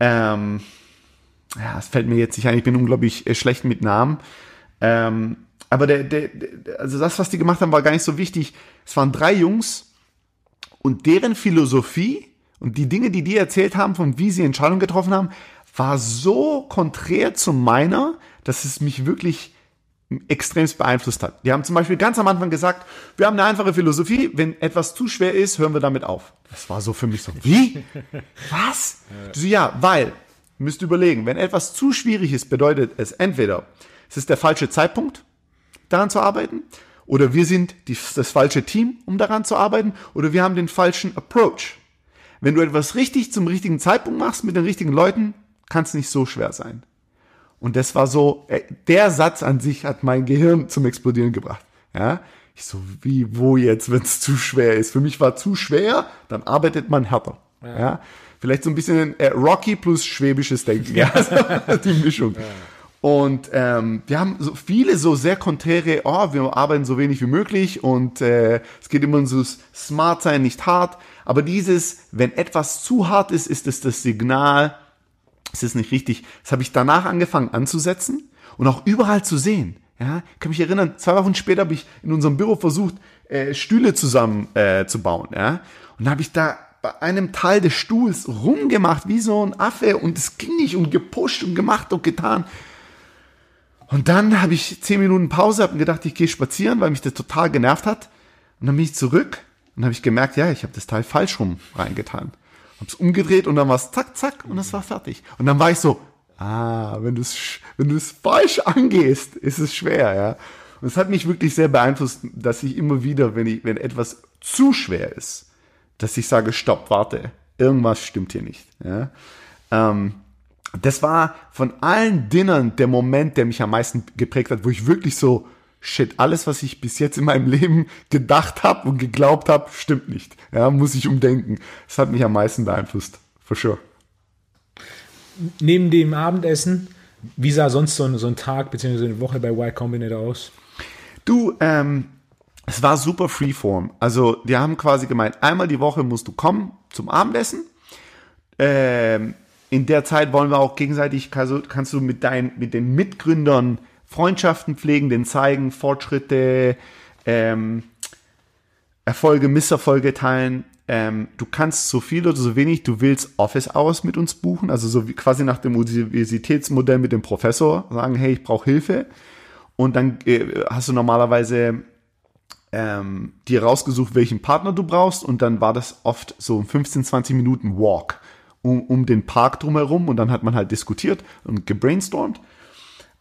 Ähm, ja, es fällt mir jetzt nicht ein, ich bin unglaublich äh, schlecht mit Namen. Ähm, aber der, der, also das, was die gemacht haben, war gar nicht so wichtig. Es waren drei Jungs und deren Philosophie und die Dinge, die die erzählt haben, von wie sie Entscheidungen getroffen haben, war so konträr zu meiner, dass es mich wirklich extremst beeinflusst hat. Die haben zum Beispiel ganz am Anfang gesagt, wir haben eine einfache Philosophie, wenn etwas zu schwer ist, hören wir damit auf. Das war so für mich so, wie? Was? So, ja, weil, müsst überlegen, wenn etwas zu schwierig ist, bedeutet es entweder, es ist der falsche Zeitpunkt, daran zu arbeiten, Oder wir sind die, das falsche Team, um daran zu arbeiten, oder wir haben den falschen Approach. Wenn du etwas richtig zum richtigen Zeitpunkt machst mit den richtigen Leuten, kann es nicht so schwer sein. Und das war so, äh, der Satz an sich hat mein Gehirn zum Explodieren gebracht. Ja, ich so, wie, wo jetzt, wenn es zu schwer ist? Für mich war zu schwer, dann arbeitet man härter. Ja, ja? vielleicht so ein bisschen äh, Rocky plus schwäbisches Denken. Ja, also, die Mischung. Ja. Und ähm, wir haben so viele so sehr konträre, oh, wir arbeiten so wenig wie möglich und äh, es geht immer um so smart sein, nicht hart. Aber dieses, wenn etwas zu hart ist, ist es das Signal, es ist nicht richtig. Das habe ich danach angefangen anzusetzen und auch überall zu sehen. Ja, ich kann mich erinnern, zwei Wochen später habe ich in unserem Büro versucht, äh, Stühle zusammen äh, zu bauen. Ja, und da habe ich da bei einem Teil des Stuhls rumgemacht wie so ein Affe und es ging nicht und gepusht und gemacht und getan. Und dann habe ich zehn Minuten Pause, habe gedacht, ich gehe spazieren, weil mich das total genervt hat. Und dann bin ich zurück und habe ich gemerkt, ja, ich habe das Teil falsch rum reingetan. Hab's umgedreht und dann war es zack, zack und es war fertig. Und dann war ich so, ah, wenn du es wenn falsch angehst, ist es schwer, ja. Und es hat mich wirklich sehr beeinflusst, dass ich immer wieder, wenn ich, wenn etwas zu schwer ist, dass ich sage, stopp, warte, irgendwas stimmt hier nicht, ja. Ähm, das war von allen Dinnern der Moment, der mich am meisten geprägt hat, wo ich wirklich so, shit, alles, was ich bis jetzt in meinem Leben gedacht habe und geglaubt habe, stimmt nicht. Ja, muss ich umdenken. Das hat mich am meisten beeinflusst, for sure. Neben dem Abendessen, wie sah sonst so ein, so ein Tag bzw. eine Woche bei Y Combinator aus? Du, ähm, es war super freeform. Also, die haben quasi gemeint, einmal die Woche musst du kommen zum Abendessen. Ähm, in der Zeit wollen wir auch gegenseitig, kannst, kannst du mit, deinen, mit den Mitgründern Freundschaften pflegen, den zeigen, Fortschritte, ähm, Erfolge, Misserfolge teilen. Ähm, du kannst so viel oder so wenig du willst Office Hours mit uns buchen, also so wie quasi nach dem Universitätsmodell mit dem Professor sagen, hey, ich brauche Hilfe. Und dann äh, hast du normalerweise ähm, dir rausgesucht, welchen Partner du brauchst und dann war das oft so ein 15, 20 Minuten Walk um, um den Park drumherum und dann hat man halt diskutiert und gebrainstormt.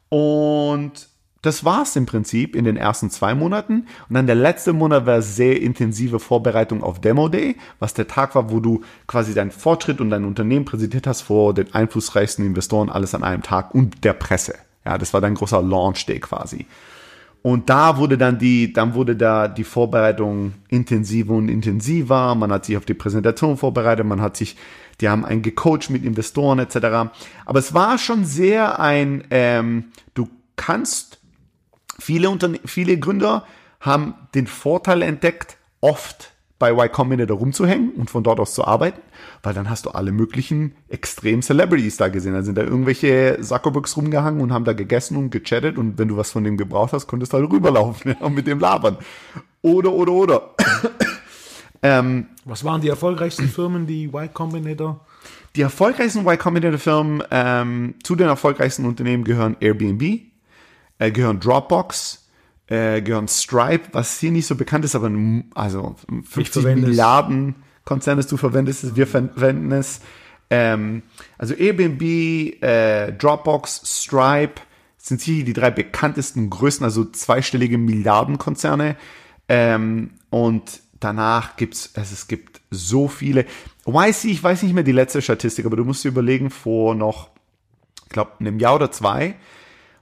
Und das war's im Prinzip in den ersten zwei Monaten. Und dann der letzte Monat war sehr intensive Vorbereitung auf Demo Day, was der Tag war, wo du quasi deinen Fortschritt und dein Unternehmen präsentiert hast vor den einflussreichsten Investoren, alles an einem Tag und der Presse. Ja, das war dein großer Launch Day quasi. Und da wurde dann die, dann wurde da die Vorbereitung intensiver und intensiver. Man hat sich auf die Präsentation vorbereitet, man hat sich die haben einen gecoacht mit Investoren etc. Aber es war schon sehr ein, ähm, du kannst, viele, Unterne viele Gründer haben den Vorteil entdeckt, oft bei Y Combinator rumzuhängen und von dort aus zu arbeiten, weil dann hast du alle möglichen extrem Celebrities da gesehen. Da sind da irgendwelche Zuckerbergs rumgehangen und haben da gegessen und gechattet und wenn du was von dem gebraucht hast, konntest du halt rüberlaufen ja, und mit dem labern. Oder, oder, oder. Ähm, Was waren die erfolgreichsten Firmen, die Y Combinator? Die erfolgreichsten Y Combinator Firmen, ähm, zu den erfolgreichsten Unternehmen gehören Airbnb, äh, gehören Dropbox, äh, gehören Stripe, was hier nicht so bekannt ist, aber also 50 Milliarden Konzern, das du verwendest, wir verwenden es. Ähm, also Airbnb, äh, Dropbox, Stripe sind hier die drei bekanntesten, größten, also zweistellige Milliardenkonzerne. Ähm, und danach gibt's, also es gibt so viele. YC, ich weiß nicht mehr die letzte Statistik, aber du musst dir überlegen, vor noch, ich glaube, einem Jahr oder zwei,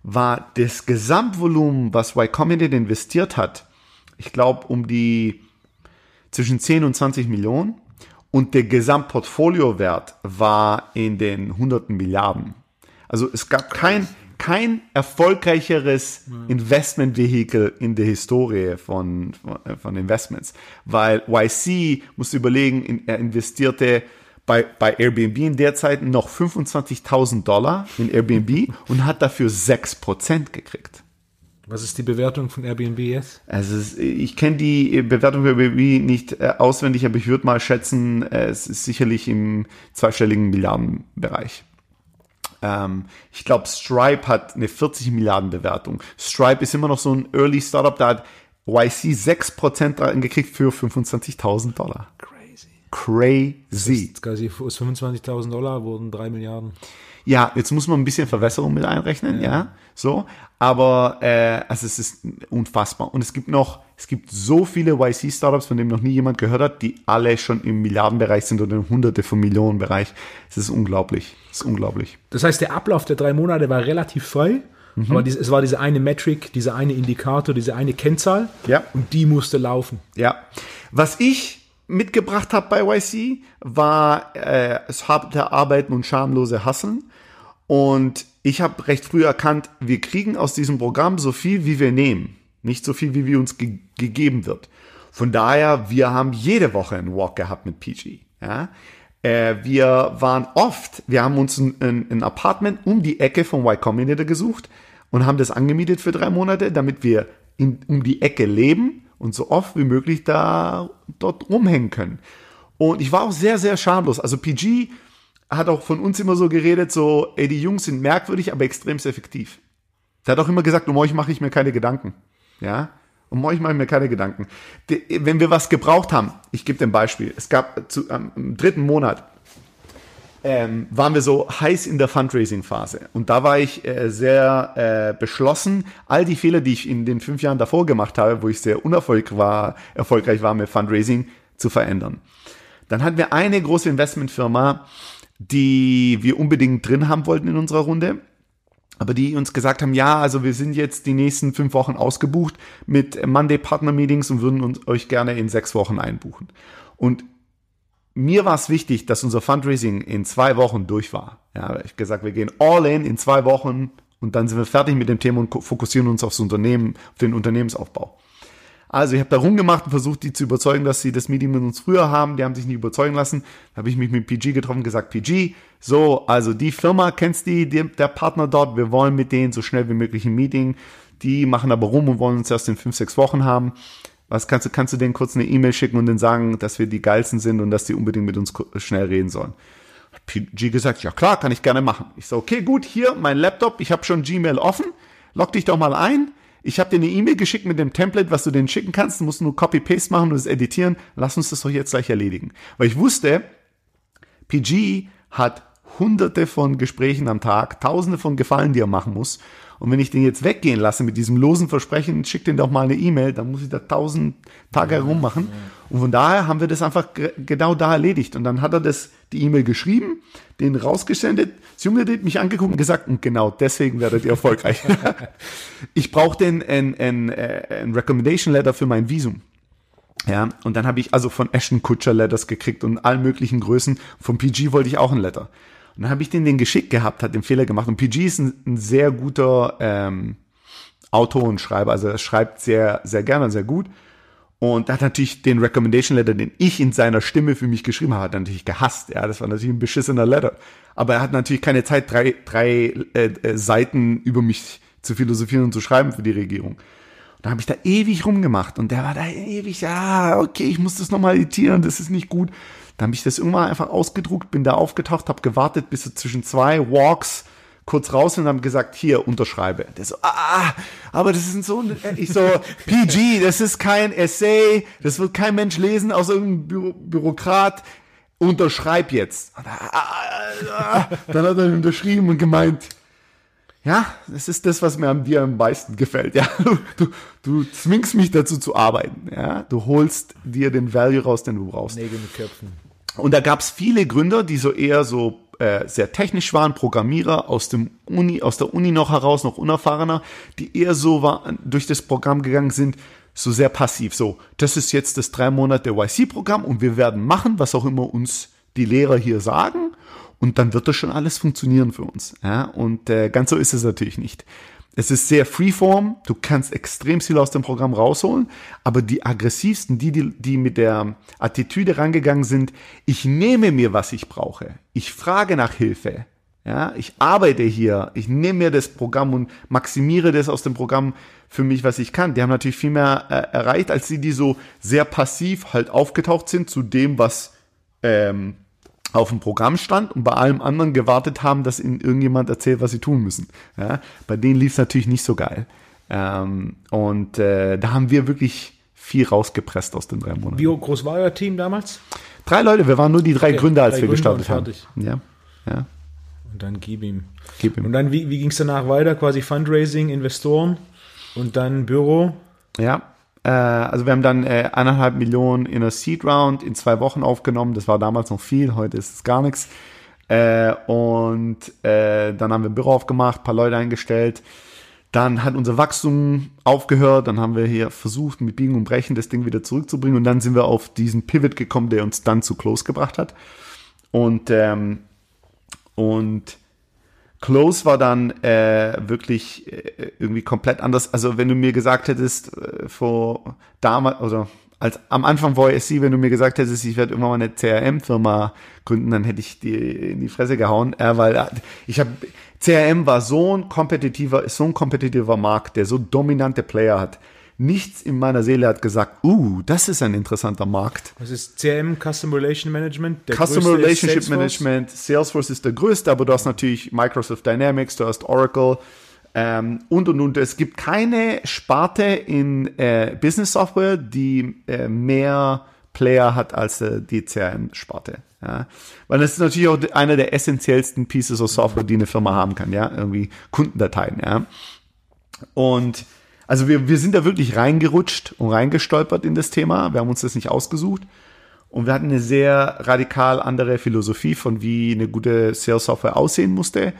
war das Gesamtvolumen, was Y Combinator investiert hat, ich glaube, um die zwischen 10 und 20 Millionen. Und der Gesamtportfoliowert war in den hunderten Milliarden. Also es gab kein, kein erfolgreicheres Investmentvehikel in der Historie von, von, von, Investments. Weil YC, musst du überlegen, er investierte bei, bei Airbnb in der Zeit noch 25.000 Dollar in Airbnb und hat dafür 6% gekriegt. Was ist die Bewertung von Airbnb jetzt? Also ich kenne die Bewertung für Airbnb nicht äh, auswendig, aber ich würde mal schätzen, äh, es ist sicherlich im zweistelligen Milliardenbereich. Ähm, ich glaube, Stripe hat eine 40 Milliarden Bewertung. Stripe ist immer noch so ein Early Startup, da hat YC 6% gekriegt für 25.000 Dollar. Crazy. crazy. Das quasi aus 25.000 Dollar wurden 3 Milliarden. Ja, jetzt muss man ein bisschen Verwässerung mit einrechnen, ja, ja so. Aber äh, also es ist unfassbar. Und es gibt noch, es gibt so viele YC-Startups, von denen noch nie jemand gehört hat, die alle schon im Milliardenbereich sind oder im Hunderte von Millionen Bereich. Es ist unglaublich. Es ist unglaublich. Das heißt, der Ablauf der drei Monate war relativ frei. Mhm. Aber es war diese eine Metric, dieser eine Indikator, diese eine Kennzahl. Ja. Und die musste laufen. Ja. Was ich mitgebracht habe bei YC, war äh, es harte Arbeiten und schamlose Hasseln. Und ich habe recht früh erkannt, wir kriegen aus diesem Programm so viel, wie wir nehmen. Nicht so viel, wie wir uns ge gegeben wird. Von daher, wir haben jede Woche einen Walk gehabt mit PG. Ja? Äh, wir waren oft, wir haben uns ein, ein, ein Apartment um die Ecke von Y Combinator gesucht und haben das angemietet für drei Monate, damit wir in, um die Ecke leben und so oft wie möglich da dort rumhängen können. Und ich war auch sehr, sehr schamlos. Also PG hat auch von uns immer so geredet, so, ey, die Jungs sind merkwürdig, aber extrem effektiv. Der hat auch immer gesagt, um euch mache ich mir keine Gedanken. Ja, um euch mache ich mir keine Gedanken. Wenn wir was gebraucht haben, ich gebe dir ein Beispiel. Es gab zu, ähm, im dritten Monat ähm, waren wir so heiß in der Fundraising-Phase. Und da war ich äh, sehr äh, beschlossen, all die Fehler, die ich in den fünf Jahren davor gemacht habe, wo ich sehr unerfolgreich war, erfolgreich war mit Fundraising, zu verändern. Dann hatten wir eine große Investmentfirma, die wir unbedingt drin haben wollten in unserer Runde. Aber die uns gesagt haben, ja, also wir sind jetzt die nächsten fünf Wochen ausgebucht mit Monday Partner Meetings und würden uns euch gerne in sechs Wochen einbuchen. Und mir war es wichtig, dass unser Fundraising in zwei Wochen durch war. Ja, ich gesagt, wir gehen all in in zwei Wochen und dann sind wir fertig mit dem Thema und fokussieren uns aufs Unternehmen, auf den Unternehmensaufbau. Also ich habe da rumgemacht und versucht, die zu überzeugen, dass sie das Meeting mit uns früher haben. Die haben sich nicht überzeugen lassen. Da habe ich mich mit PG getroffen und gesagt, PG, so, also die Firma, kennst die, die, der Partner dort, wir wollen mit denen so schnell wie möglich ein Meeting. Die machen aber rum und wollen uns erst in fünf, sechs Wochen haben. Was kannst du, kannst du denen kurz eine E-Mail schicken und denen sagen, dass wir die geilsten sind und dass die unbedingt mit uns schnell reden sollen? Hat PG gesagt, ja klar, kann ich gerne machen. Ich so, okay, gut, hier mein Laptop, ich habe schon Gmail offen, log dich doch mal ein. Ich habe dir eine E-Mail geschickt mit dem Template, was du denen schicken kannst. Du musst nur Copy-Paste machen und es editieren. Lass uns das doch jetzt gleich erledigen. Weil ich wusste, PG hat hunderte von Gesprächen am Tag, tausende von Gefallen, die er machen muss. Und wenn ich den jetzt weggehen lasse mit diesem losen Versprechen, schick den doch mal eine E-Mail, dann muss ich da tausend Tage herummachen. Und von daher haben wir das einfach genau da erledigt. Und dann hat er das, die E-Mail geschrieben, den rausgesendet, Simulated mich angeguckt und gesagt, und genau deswegen werdet ihr erfolgreich. ich brauchte ein, ein, ein, äh, ein Recommendation Letter für mein Visum. Ja, und dann habe ich also von Ashton Kutcher Letters gekriegt und allen möglichen Größen. Vom PG wollte ich auch ein Letter. Und dann habe ich den den geschickt gehabt, hat den Fehler gemacht. Und PG ist ein, ein sehr guter ähm, Autor und Schreiber, also er schreibt sehr, sehr gerne, sehr gut. Und hat natürlich den Recommendation Letter, den ich in seiner Stimme für mich geschrieben habe, hat natürlich gehasst. Ja, das war natürlich ein beschissener Letter. Aber er hat natürlich keine Zeit, drei, drei äh, äh, Seiten über mich zu philosophieren und zu schreiben für die Regierung. Und da habe ich da ewig rumgemacht und der war da ewig, ja, okay, ich muss das nochmal editieren, das ist nicht gut. Da habe ich das irgendwann einfach ausgedruckt, bin da aufgetaucht, habe gewartet, bis so zwischen zwei Walks kurz raus und haben gesagt, hier, unterschreibe. Der so, ah, aber das ist so, ich so, PG, das ist kein Essay, das wird kein Mensch lesen, außer irgendein Bü Bürokrat, unterschreib jetzt. Dann hat er unterschrieben und gemeint, ja, das ist das, was mir an dir am meisten gefällt. Ja, du, du, du zwingst mich dazu zu arbeiten. Ja, du holst dir den Value raus, den du brauchst. Nägel mit Köpfen. Und da gab es viele Gründer, die so eher so äh, sehr technisch waren, Programmierer aus dem Uni, aus der Uni noch heraus, noch unerfahrener, die eher so war, durch das Programm gegangen sind, so sehr passiv. So, das ist jetzt das drei Monate YC-Programm und wir werden machen, was auch immer uns die Lehrer hier sagen und dann wird das schon alles funktionieren für uns. Ja? Und äh, ganz so ist es natürlich nicht. Es ist sehr freeform, du kannst extrem viel aus dem Programm rausholen, aber die aggressivsten, die, die, die mit der Attitüde rangegangen sind, ich nehme mir, was ich brauche, ich frage nach Hilfe, ja, ich arbeite hier, ich nehme mir das Programm und maximiere das aus dem Programm für mich, was ich kann. Die haben natürlich viel mehr äh, erreicht, als die, die so sehr passiv halt aufgetaucht sind zu dem, was ähm, auf dem Programm stand und bei allem anderen gewartet haben, dass ihnen irgendjemand erzählt, was sie tun müssen. Ja, bei denen lief es natürlich nicht so geil. Ähm, und äh, da haben wir wirklich viel rausgepresst aus den drei Monaten. Wie groß war euer Team damals? Drei Leute, wir waren nur die drei Okay, Gründer, als drei wir Gründer gestartet haben. Ja, ja. Und dann gib ihm. Gib ihm. Und dann, wie, wie ging es danach weiter? Quasi Fundraising, Investoren und dann Büro. Ja, also wir haben dann äh, eineinhalb Millionen in einer Seed Round in zwei Wochen aufgenommen. Das war damals noch viel, heute ist es gar nichts. Äh, und äh, dann haben wir ein Büro aufgemacht, paar Leute eingestellt. Dann hat unser Wachstum aufgehört. Dann haben wir hier versucht, mit Biegen und Brechen das Ding wieder zurückzubringen. Und dann sind wir auf diesen Pivot gekommen, der uns dann zu Close gebracht hat. Und, ähm, und Close war dann äh, wirklich äh, irgendwie komplett anders. Also wenn du mir gesagt hättest, äh, vor damals, oder als am Anfang vor SC, wenn du mir gesagt hättest, ich werde irgendwann mal eine CRM-Firma gründen, dann hätte ich die in die Fresse gehauen, äh, weil ich habe CRM war so ein kompetitiver, ist so ein kompetitiver Markt, der so dominante Player hat. Nichts in meiner Seele hat gesagt, uh, das ist ein interessanter Markt. Was ist CM, Customer Relation Management? Der Customer Relationship Salesforce. Management, Salesforce ist der größte, aber du hast natürlich Microsoft Dynamics, du hast Oracle ähm, und und und. Es gibt keine Sparte in äh, Business Software, die äh, mehr Player hat als äh, die CRM-Sparte. Ja. Weil das ist natürlich auch einer der essentiellsten Pieces of Software, die eine Firma haben kann, ja, irgendwie Kundendateien, ja. Und also wir, wir sind da wirklich reingerutscht und reingestolpert in das Thema. Wir haben uns das nicht ausgesucht. Und wir hatten eine sehr radikal andere Philosophie von wie eine gute Sales-Software aussehen musste.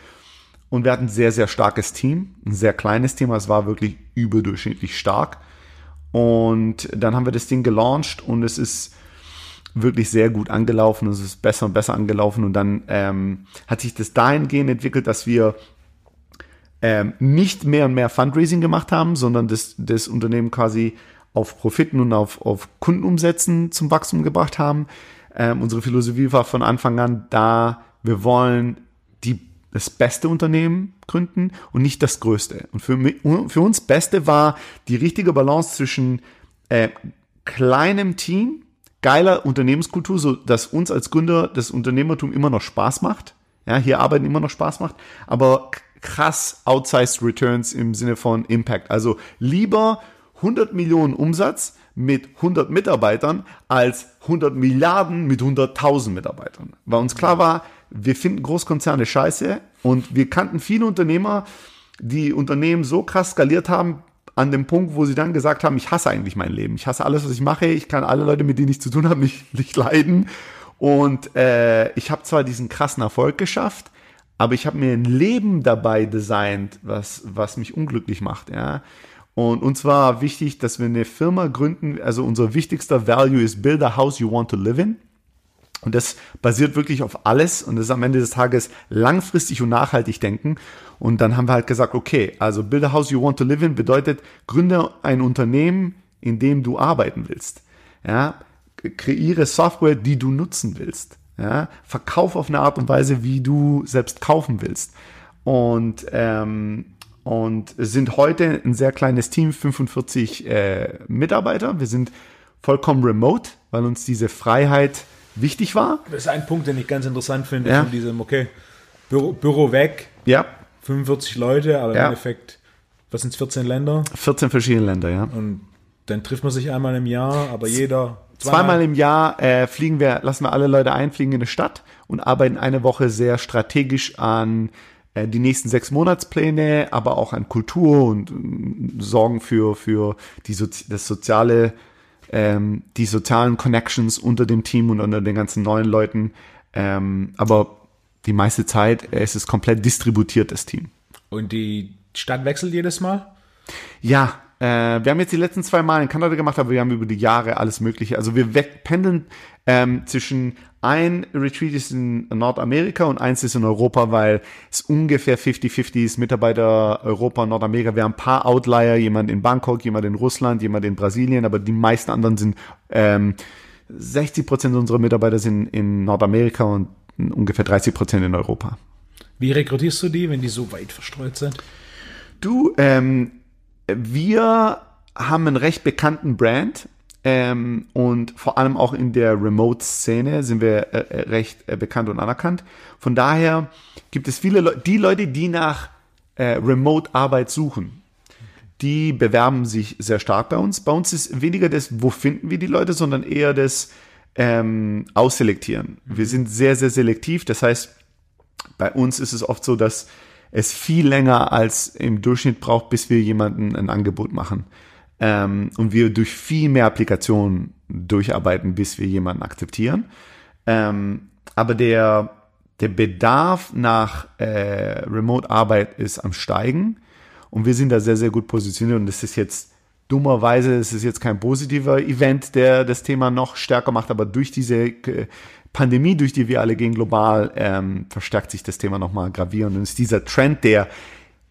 Und wir hatten ein sehr, sehr starkes Team, ein sehr kleines Team, es war wirklich überdurchschnittlich stark. Und dann haben wir das Ding gelauncht und es ist wirklich sehr gut angelaufen, es ist besser und besser angelaufen. Und dann ähm, hat sich das dahingehend entwickelt, dass wir ähm, nicht mehr und mehr Fundraising gemacht haben, sondern das, das Unternehmen quasi auf Profiten und auf, auf Kundenumsätzen zum Wachstum gebracht haben. Ähm, unsere Philosophie war von Anfang an da, wir wollen die, das beste Unternehmen gründen und nicht das größte. Und für, für uns Beste war die richtige Balance zwischen äh, kleinem Team, geiler Unternehmenskultur, so dass uns als Gründer das Unternehmertum immer noch Spaß macht. Ja, hier arbeiten immer noch Spaß macht, aber krass outsized Returns im Sinne von Impact. Also lieber 100 Millionen Umsatz mit 100 Mitarbeitern als 100 Milliarden mit 100.000 Mitarbeitern. Weil uns klar war, wir finden Großkonzerne scheiße und wir kannten viele Unternehmer, die Unternehmen so krass skaliert haben, an dem Punkt, wo sie dann gesagt haben, ich hasse eigentlich mein Leben. Ich hasse alles, was ich mache. Ich kann alle Leute, mit denen ich zu tun habe, nicht, nicht leiden. Und äh, ich habe zwar diesen krassen Erfolg geschafft, aber ich habe mir ein Leben dabei designt, was, was mich unglücklich macht. Ja. Und uns war wichtig, dass wir eine Firma gründen. Also unser wichtigster Value ist Build a House you want to live in. Und das basiert wirklich auf alles und das ist am Ende des Tages langfristig und nachhaltig denken. Und dann haben wir halt gesagt, okay, also build a house you want to live in bedeutet, gründe ein Unternehmen, in dem du arbeiten willst. Ja, kreiere Software, die du nutzen willst. Ja, verkauf auf eine Art und Weise, wie du selbst kaufen willst. Und ähm, und sind heute ein sehr kleines Team, 45 äh, Mitarbeiter. Wir sind vollkommen remote, weil uns diese Freiheit wichtig war. Das ist ein Punkt, den ich ganz interessant finde, Ja. von diesem, okay, Büro, Büro weg, Ja, 45 Leute, aber Ja. im Endeffekt, was sind 14 Länder? 14 verschiedene Länder, ja. Und dann trifft man sich einmal im Jahr, aber jeder Zweimal im Jahr äh, fliegen wir, lassen wir alle Leute einfliegen in eine Stadt und arbeiten eine Woche sehr strategisch an äh, die nächsten sechs Monatspläne, aber auch an Kultur und ähm, sorgen für, für die Sozi das soziale, ähm, die sozialen Connections unter dem Team und unter den ganzen neuen Leuten. Ähm, aber die meiste Zeit äh, ist es komplett distributiert, das Team. Und die Stadt wechselt jedes Mal? Ja, äh, wir haben jetzt die letzten zwei Mal in Kanada gemacht, aber wir haben über die Jahre alles Mögliche. Also wir pendeln ähm, zwischen ein Retreat ist in Nordamerika und eins ist in Europa, weil es ungefähr 50-50 ist, Mitarbeiter Europa und Nordamerika. Wir haben ein paar Outlier, jemand in Bangkok, jemand in Russland, jemand in Brasilien, aber die meisten anderen sind, ähm, 60 Prozent unserer Mitarbeiter sind in Nordamerika und ungefähr 30 Prozent in Europa. Wie rekrutierst du die, wenn die so weit verstreut sind? Du, ähm, wir haben einen recht bekannten Brand ähm, und vor allem auch in der Remote-Szene sind wir äh, äh, recht äh, bekannt und anerkannt. Von daher gibt es viele Leute, die Leute, die nach äh, Remote-Arbeit suchen, die bewerben sich sehr stark bei uns. Bei uns ist weniger das, wo finden wir die Leute, sondern eher das, ähm, ausselektieren. Wir sind sehr, sehr selektiv. Das heißt, bei uns ist es oft so, dass es viel länger als im Durchschnitt braucht, bis wir jemanden ein Angebot machen. Ähm, und wir durch viel mehr Applikationen durcharbeiten, bis wir jemanden akzeptieren. Ähm, aber der, der Bedarf nach äh, Remote-Arbeit ist am Steigen und wir sind da sehr, sehr gut positioniert und das ist jetzt dummerweise, es ist jetzt kein positiver Event, der das Thema noch stärker macht, aber durch diese äh, Pandemie, durch die wir alle gehen global, ähm, verstärkt sich das Thema nochmal gravierend und ist dieser Trend, der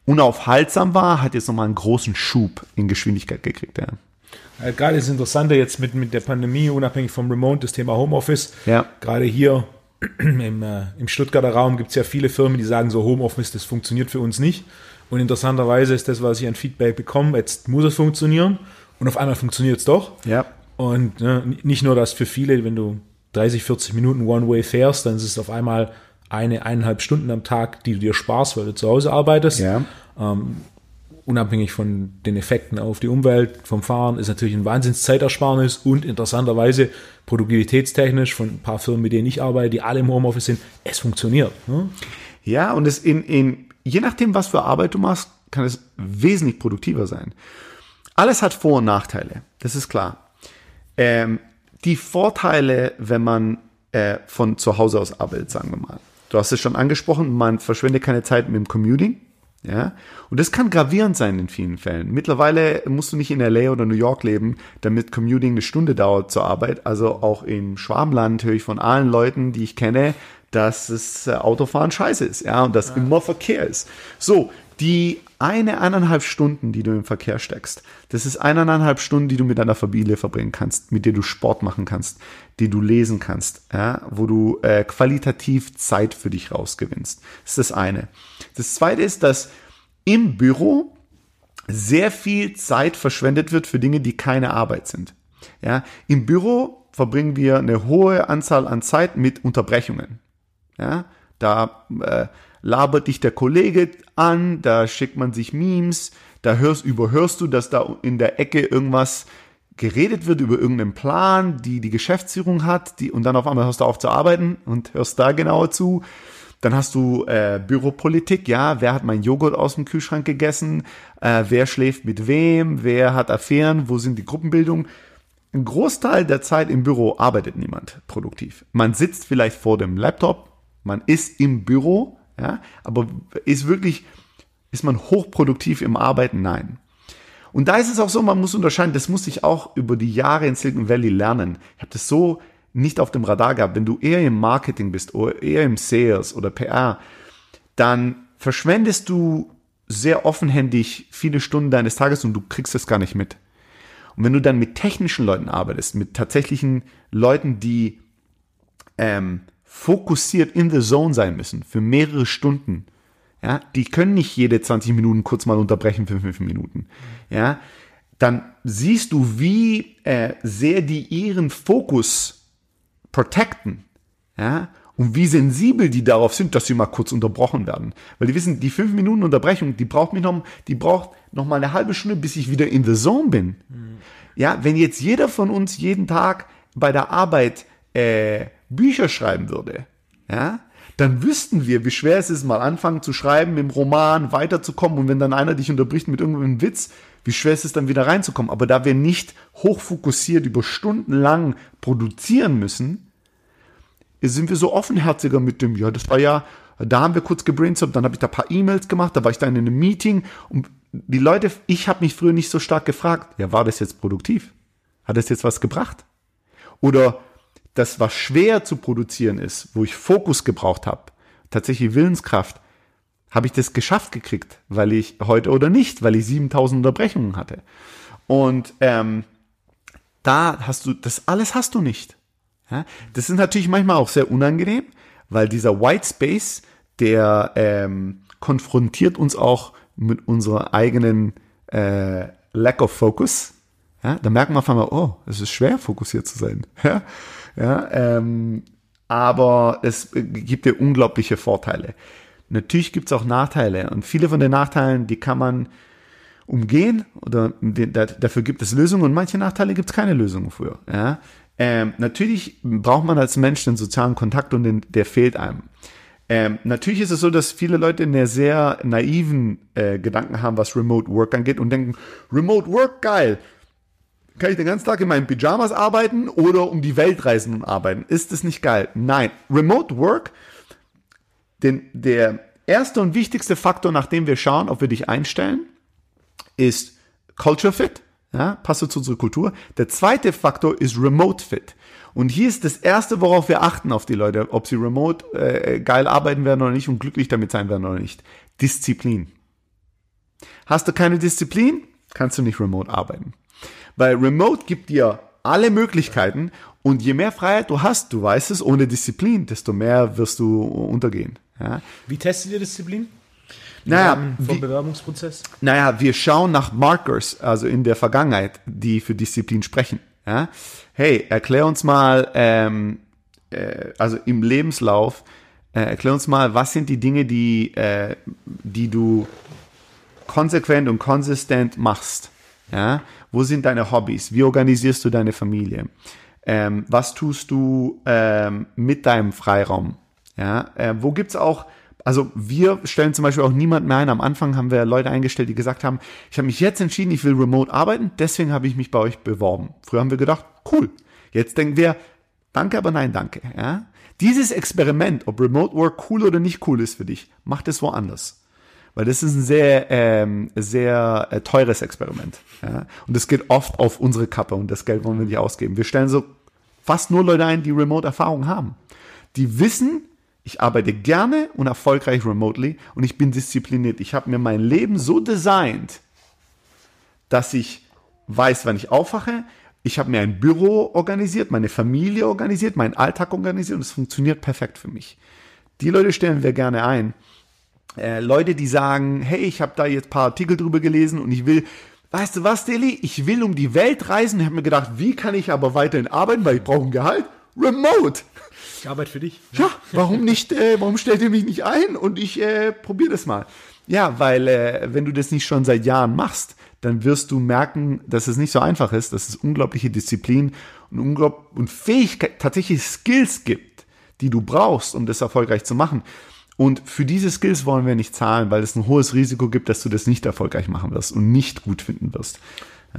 unaufhaltsam war, hat jetzt nochmal einen großen Schub in Geschwindigkeit gekriegt. Ja. Äh, gerade das Interessante jetzt mit, mit der Pandemie, unabhängig vom Remote, das Thema Homeoffice. Ja. Gerade hier im, äh, im Stuttgarter Raum gibt es ja viele Firmen, die sagen so, Homeoffice, das funktioniert für uns nicht. Und interessanterweise ist das, was ich an Feedback bekomme, jetzt muss es funktionieren. Und auf einmal funktioniert es doch. Ja. Und ne, nicht nur das für viele, wenn du 30, 40 Minuten One-Way fährst, dann ist es auf einmal eine, eineinhalb Stunden am Tag, die du dir sparst, weil du zu Hause arbeitest. Ja. Ähm, unabhängig von den Effekten auf die Umwelt vom Fahren, ist natürlich ein Wahnsinnszeitersparnis und interessanterweise produktivitätstechnisch von ein paar Firmen, mit denen ich arbeite, die alle im Homeoffice sind, es funktioniert. Ne? Ja, und es in, in, je nachdem, was für Arbeit du machst, kann es wesentlich produktiver sein. Alles hat Vor- und Nachteile, das ist klar. Ähm, die Vorteile, wenn man äh, von zu Hause aus arbeitet, sagen wir mal. Du hast es schon angesprochen, man verschwendet keine Zeit mit dem Commuting. Ja, und das kann gravierend sein in vielen Fällen. Mittlerweile musst du nicht in LA oder New York leben, damit Commuting eine Stunde dauert zur Arbeit. Also auch im Schwabenland höre ich von allen Leuten, die ich kenne, dass das äh, Autofahren scheiße ist, ja, und dass ja. immer Verkehr ist. So, die eine, eineinhalb Stunden, die du im Verkehr steckst, das ist eineinhalb Stunden, die du mit deiner Familie verbringen kannst, mit der du Sport machen kannst, die du lesen kannst, ja, wo du äh, qualitativ Zeit für dich rausgewinnst. Das ist das eine. Das zweite ist, dass im Büro sehr viel Zeit verschwendet wird für Dinge, die keine Arbeit sind. Ja, im Büro verbringen wir eine hohe Anzahl an Zeit mit Unterbrechungen. Ja, da äh, labert dich der Kollege an, da schickt man sich Memes, da hörst, überhörst du, dass da in der Ecke irgendwas geredet wird über irgendeinen Plan, die die Geschäftsführung hat, die, und dann auf einmal hörst du auf zu arbeiten und hörst da genauer zu. Dann hast du äh, Büropolitik, ja, wer hat mein Joghurt aus dem Kühlschrank gegessen, äh, wer schläft mit wem, wer hat Affären, wo sind die Gruppenbildungen. Ein Großteil der Zeit im Büro arbeitet niemand produktiv. Man sitzt vielleicht vor dem Laptop, man ist im Büro, ja, aber ist wirklich, ist man hochproduktiv im Arbeiten? Nein. Und da ist es auch so, man muss unterscheiden, das muss ich auch über die Jahre in Silicon Valley lernen. Ich habe das so nicht auf dem Radar gehabt. Wenn du eher im Marketing bist oder eher im Sales oder PR, dann verschwendest du sehr offenhändig viele Stunden deines Tages und du kriegst es gar nicht mit. Und wenn du dann mit technischen Leuten arbeitest, mit tatsächlichen Leuten, die ähm, fokussiert in the zone sein müssen für mehrere Stunden. Ja, die können nicht jede 20 Minuten kurz mal unterbrechen für fünf Minuten. Ja, dann siehst du, wie äh, sehr die ihren Fokus protecten. Ja, und wie sensibel die darauf sind, dass sie mal kurz unterbrochen werden. Weil die wissen, die fünf Minuten Unterbrechung, die braucht mich noch, die braucht noch mal eine halbe Stunde, bis ich wieder in the zone bin. Mhm. Ja, wenn jetzt jeder von uns jeden Tag bei der Arbeit äh, Bücher schreiben würde, ja, dann wüssten wir, wie schwer es ist, mal anfangen zu schreiben, im Roman weiterzukommen und wenn dann einer dich unterbricht mit irgendeinem Witz, wie schwer es ist, dann wieder reinzukommen. Aber da wir nicht hochfokussiert über Stunden lang produzieren müssen, sind wir so offenherziger mit dem, ja, das war ja, da haben wir kurz gebrainstormt, dann habe ich da ein paar E-Mails gemacht, da war ich dann in einem Meeting und die Leute, ich habe mich früher nicht so stark gefragt, ja, war das jetzt produktiv? Hat das jetzt was gebracht? Oder das, was schwer zu produzieren ist, wo ich Fokus gebraucht habe, tatsächlich Willenskraft, habe ich das geschafft gekriegt, weil ich heute oder nicht, weil ich 7000 Unterbrechungen hatte. Und ähm, da hast du, das alles hast du nicht. Ja? Das ist natürlich manchmal auch sehr unangenehm, weil dieser White Space, der ähm, konfrontiert uns auch mit unserer eigenen äh, Lack of Focus. Ja? Da merkt man auf einmal, oh, es ist schwer, fokussiert zu sein. Ja? Ja, ähm, aber es gibt dir unglaubliche Vorteile. Natürlich gibt es auch Nachteile und viele von den Nachteilen, die kann man umgehen oder dafür gibt es Lösungen und manche Nachteile gibt es keine Lösungen für. Ja? Ähm, natürlich braucht man als Mensch den sozialen Kontakt und den, der fehlt einem. Ähm, natürlich ist es so, dass viele Leute einen sehr naiven äh, Gedanken haben, was Remote Work angeht und denken, Remote Work, geil. Kann ich den ganzen Tag in meinen Pyjamas arbeiten oder um die Welt reisen und arbeiten? Ist das nicht geil? Nein. Remote Work, den, der erste und wichtigste Faktor, nach dem wir schauen, ob wir dich einstellen, ist Culture Fit. Ja, passt zu unserer Kultur. Der zweite Faktor ist Remote Fit. Und hier ist das erste, worauf wir achten auf die Leute, ob sie remote äh, geil arbeiten werden oder nicht und glücklich damit sein werden oder nicht. Disziplin. Hast du keine Disziplin, kannst du nicht remote arbeiten. Weil remote gibt dir alle Möglichkeiten und je mehr Freiheit du hast, du weißt es, ohne Disziplin, desto mehr wirst du untergehen. Ja? Wie testet ihr Disziplin? Naja, vom wie, Bewerbungsprozess? naja, wir schauen nach Markers, also in der Vergangenheit, die für Disziplin sprechen. Ja? Hey, erklär uns mal, ähm, äh, also im Lebenslauf, äh, erklär uns mal, was sind die Dinge, die, äh, die du konsequent und konsistent machst. Ja? Wo sind deine Hobbys? Wie organisierst du deine Familie? Ähm, was tust du ähm, mit deinem Freiraum? Ja? Äh, wo gibt's auch also wir stellen zum Beispiel auch niemand mehr ein. Am Anfang haben wir Leute eingestellt, die gesagt haben, ich habe mich jetzt entschieden, ich will remote arbeiten, deswegen habe ich mich bei euch beworben. Früher haben wir gedacht, cool. Jetzt denken wir, danke, aber nein, danke. Ja? Dieses Experiment, ob Remote Work cool oder nicht cool ist für dich, macht es woanders. Weil das ist ein sehr, ähm, sehr äh, teures Experiment. Ja? Und das geht oft auf unsere Kappe und das Geld wollen wir nicht ausgeben. Wir stellen so fast nur Leute ein, die Remote-Erfahrung haben. Die wissen, ich arbeite gerne und erfolgreich remotely und ich bin diszipliniert. Ich habe mir mein Leben so designt, dass ich weiß, wann ich aufwache. Ich habe mir ein Büro organisiert, meine Familie organisiert, meinen Alltag organisiert und es funktioniert perfekt für mich. Die Leute stellen wir gerne ein. Äh, Leute, die sagen, hey, ich habe da jetzt paar Artikel drüber gelesen und ich will, weißt du was, Deli, ich will um die Welt reisen. Ich habe mir gedacht, wie kann ich aber weiterhin arbeiten, weil ich brauche ein Gehalt? Remote. Ich arbeite für dich. Ja, warum nicht, äh, warum stellt ihr mich nicht ein und ich äh, probiere das mal? Ja, weil äh, wenn du das nicht schon seit Jahren machst, dann wirst du merken, dass es nicht so einfach ist, dass es unglaubliche Disziplin und, unglaub und Fähigkeit, tatsächlich Skills gibt, die du brauchst, um das erfolgreich zu machen. Und für diese Skills wollen wir nicht zahlen, weil es ein hohes Risiko gibt, dass du das nicht erfolgreich machen wirst und nicht gut finden wirst.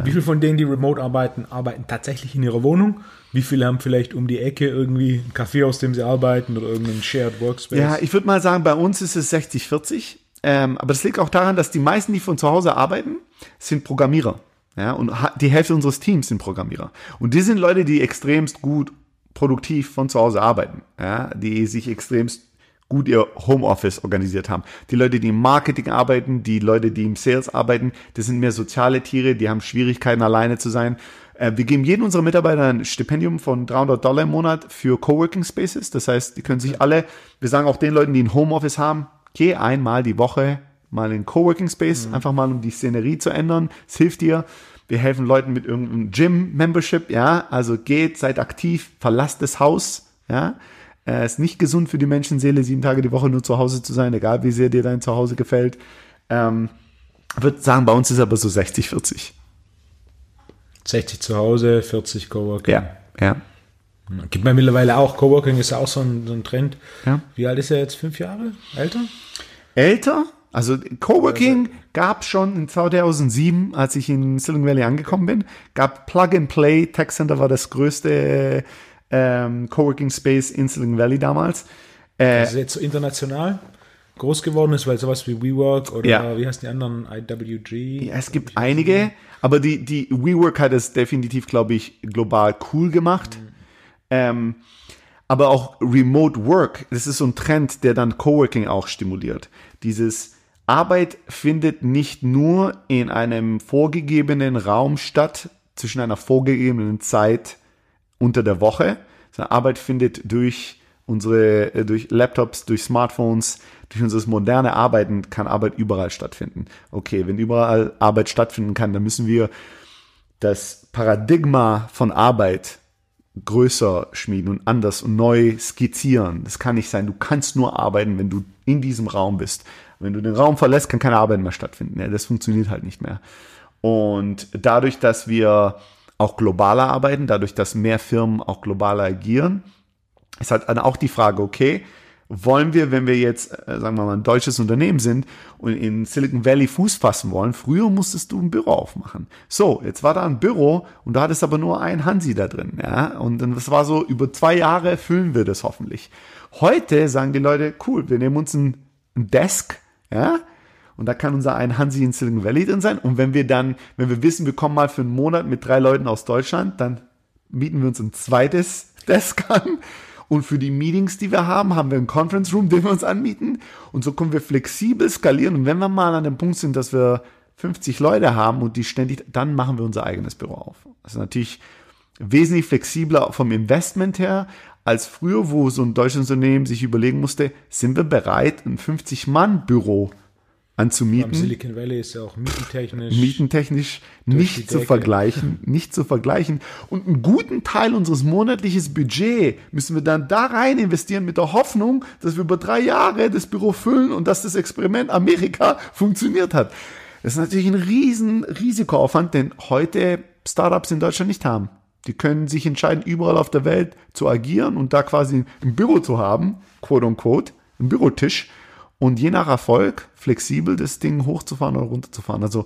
Wie viele von denen, die remote arbeiten, arbeiten tatsächlich in ihrer Wohnung? Wie viele haben vielleicht um die Ecke irgendwie ein Café, aus dem sie arbeiten oder irgendeinen Shared Workspace? Ja, ich würde mal sagen, bei uns ist es 60-40. Ähm, aber das liegt auch daran, dass die meisten, die von zu Hause arbeiten, sind Programmierer. Ja, und die Hälfte unseres Teams sind Programmierer. Und die sind Leute, die extremst gut produktiv von zu Hause arbeiten. Ja, die sich extremst gut ihr Homeoffice organisiert haben. Die Leute, die im Marketing arbeiten, die Leute, die im Sales arbeiten, das sind mehr soziale Tiere, die haben Schwierigkeiten, alleine zu sein. Äh, wir geben jedem unserer Mitarbeiter ein Stipendium von 300 Dollar im Monat für Coworking Spaces. Das heißt, die können sich alle, wir sagen auch den Leuten, die ein Homeoffice haben, geh einmal die Woche mal in Coworking Space, mhm. einfach mal um die Szenerie zu ändern. Es hilft dir. Wir helfen Leuten mit irgendeinem Gym-Membership, ja. Also geht, seid aktiv, verlasst das Haus, ja. Es ist nicht gesund für die Menschenseele, sieben Tage die Woche nur zu Hause zu sein, egal wie sehr dir dein Zuhause gefällt. Ähm, würde sagen, bei uns ist aber so 60, 40. 60 zu Hause, 40 Coworking. Ja, ja. Gibt man mittlerweile auch, Coworking ist auch so ein, so ein Trend. Ja. Wie alt ist er jetzt? Fünf Jahre? Älter? Älter? Also Coworking also, gab schon in 2007, als ich in Silicon Valley angekommen bin, gab Plug and Play. Tech Center war das größte ähm, Coworking Space in Silicon Valley damals. Äh, das ist jetzt so international groß geworden ist, weil sowas wie WeWork oder ja. wie heißen die anderen, IWG? Ja, es gibt einige, aber die, die WeWork hat es definitiv, glaube ich, global cool gemacht. Mhm. Ähm, aber auch Remote Work, das ist so ein Trend, der dann Coworking auch stimuliert. Dieses Arbeit findet nicht nur in einem vorgegebenen Raum statt, zwischen einer vorgegebenen Zeit unter der Woche, sondern Arbeit findet durch unsere, äh, durch Laptops, durch Smartphones, durch unser moderne Arbeiten kann Arbeit überall stattfinden. Okay, wenn überall Arbeit stattfinden kann, dann müssen wir das Paradigma von Arbeit größer schmieden und anders und neu skizzieren. Das kann nicht sein. Du kannst nur arbeiten, wenn du in diesem Raum bist. Wenn du den Raum verlässt, kann keine Arbeit mehr stattfinden. Ja, das funktioniert halt nicht mehr. Und dadurch, dass wir auch globaler arbeiten, dadurch, dass mehr Firmen auch globaler agieren. Ist halt dann auch die Frage, okay, wollen wir, wenn wir jetzt, äh, sagen wir mal, ein deutsches Unternehmen sind und in Silicon Valley Fuß fassen wollen, früher musstest du ein Büro aufmachen. So, jetzt war da ein Büro und da hattest aber nur ein Hansi da drin, ja. Und das war so, über zwei Jahre füllen wir das hoffentlich. Heute sagen die Leute, cool, wir nehmen uns ein Desk, ja, und da kann unser ein Hansi in Silicon Valley drin sein. Und wenn wir dann, wenn wir wissen, wir kommen mal für einen Monat mit drei Leuten aus Deutschland, dann mieten wir uns ein zweites Desk an. Und für die Meetings, die wir haben, haben wir einen Conference Room, den wir uns anmieten. Und so können wir flexibel skalieren. Und wenn wir mal an dem Punkt sind, dass wir 50 Leute haben und die ständig, dann machen wir unser eigenes Büro auf. Also natürlich wesentlich flexibler vom Investment her als früher, wo so ein deutsches Unternehmen sich überlegen musste, sind wir bereit, ein 50-Mann-Büro anzumieten. Am Silicon Valley ist ja auch mietentechnisch. Mietentechnisch nicht zu vergleichen, nicht zu vergleichen. Und einen guten Teil unseres monatlichen Budget müssen wir dann da rein investieren mit der Hoffnung, dass wir über drei Jahre das Büro füllen und dass das Experiment Amerika funktioniert hat. Das ist natürlich ein riesen Risikoaufwand, den heute Startups in Deutschland nicht haben. Die können sich entscheiden, überall auf der Welt zu agieren und da quasi ein Büro zu haben, quote unquote, ein Bürotisch und je nach Erfolg flexibel das Ding hochzufahren oder runterzufahren. Also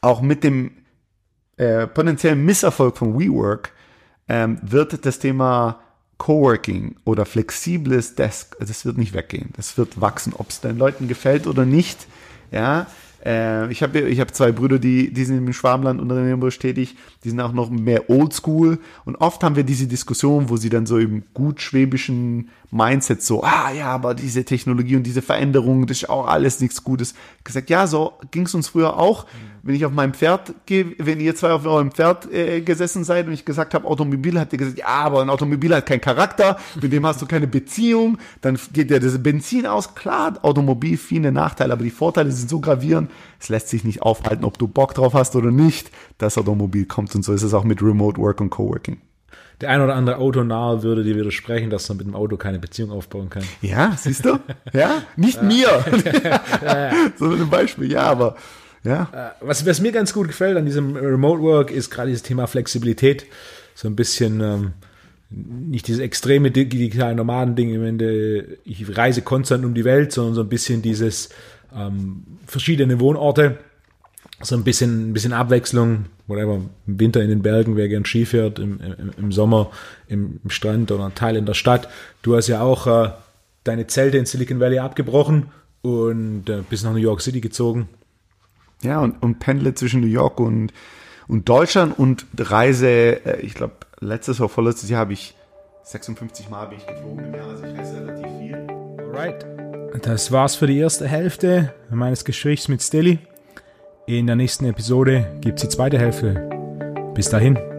auch mit dem äh, potenziellen Misserfolg von WeWork ähm, wird das Thema Coworking oder flexibles Desk, das wird nicht weggehen. Das wird wachsen, ob es den Leuten gefällt oder nicht. Ja, äh, ich habe ich hab zwei Brüder, die, die sind im Schwarmland Unternehmerisch tätig, die sind auch noch mehr oldschool und oft haben wir diese Diskussion, wo sie dann so im gut schwäbischen Mindset so, ah ja, aber diese Technologie und diese Veränderung, das ist auch alles nichts Gutes. Gesagt, ja, so ging es uns früher auch. Mhm wenn ich auf meinem Pferd gehe, wenn ihr zwei auf eurem Pferd äh, gesessen seid und ich gesagt habe, Automobil, habt ihr gesagt, ja, aber ein Automobil hat keinen Charakter, mit dem hast du keine Beziehung, dann geht ja das Benzin aus. Klar, Automobil viele Nachteile, aber die Vorteile sind so gravierend, es lässt sich nicht aufhalten, ob du Bock drauf hast oder nicht, das Automobil kommt und so ist es auch mit Remote Work und Coworking der ein oder andere Autonahe würde dir widersprechen, dass man mit dem Auto keine Beziehung aufbauen kann. Ja, siehst du? Ja, nicht mir. Sondern ein Beispiel, ja, aber ja. Äh, was, was mir ganz gut gefällt an diesem Remote Work ist gerade dieses Thema Flexibilität. So ein bisschen ähm, nicht dieses extreme digitale Nomaden-Ding, im Ende, ich reise konstant um die Welt, sondern so ein bisschen dieses ähm, verschiedene Wohnorte, so ein bisschen, ein bisschen Abwechslung, whatever, im Winter in den Bergen, wer gern Ski fährt, im, im, im Sommer im, Strand oder ein Teil in der Stadt. Du hast ja auch äh, deine Zelte in Silicon Valley abgebrochen und äh, bist nach New York City gezogen ja, und, und pendle zwischen New York und, und Deutschland und reise, äh, ich glaube, letztes oder vorletztes Jahr habe ich 56 Mal bin ich geflogen im Jahr, also ich reise relativ viel. Alright. Das war's für die erste Hälfte meines Gesprächs mit Stilly. In der nächsten Episode gibt's die zweite Hälfte. Bis dahin.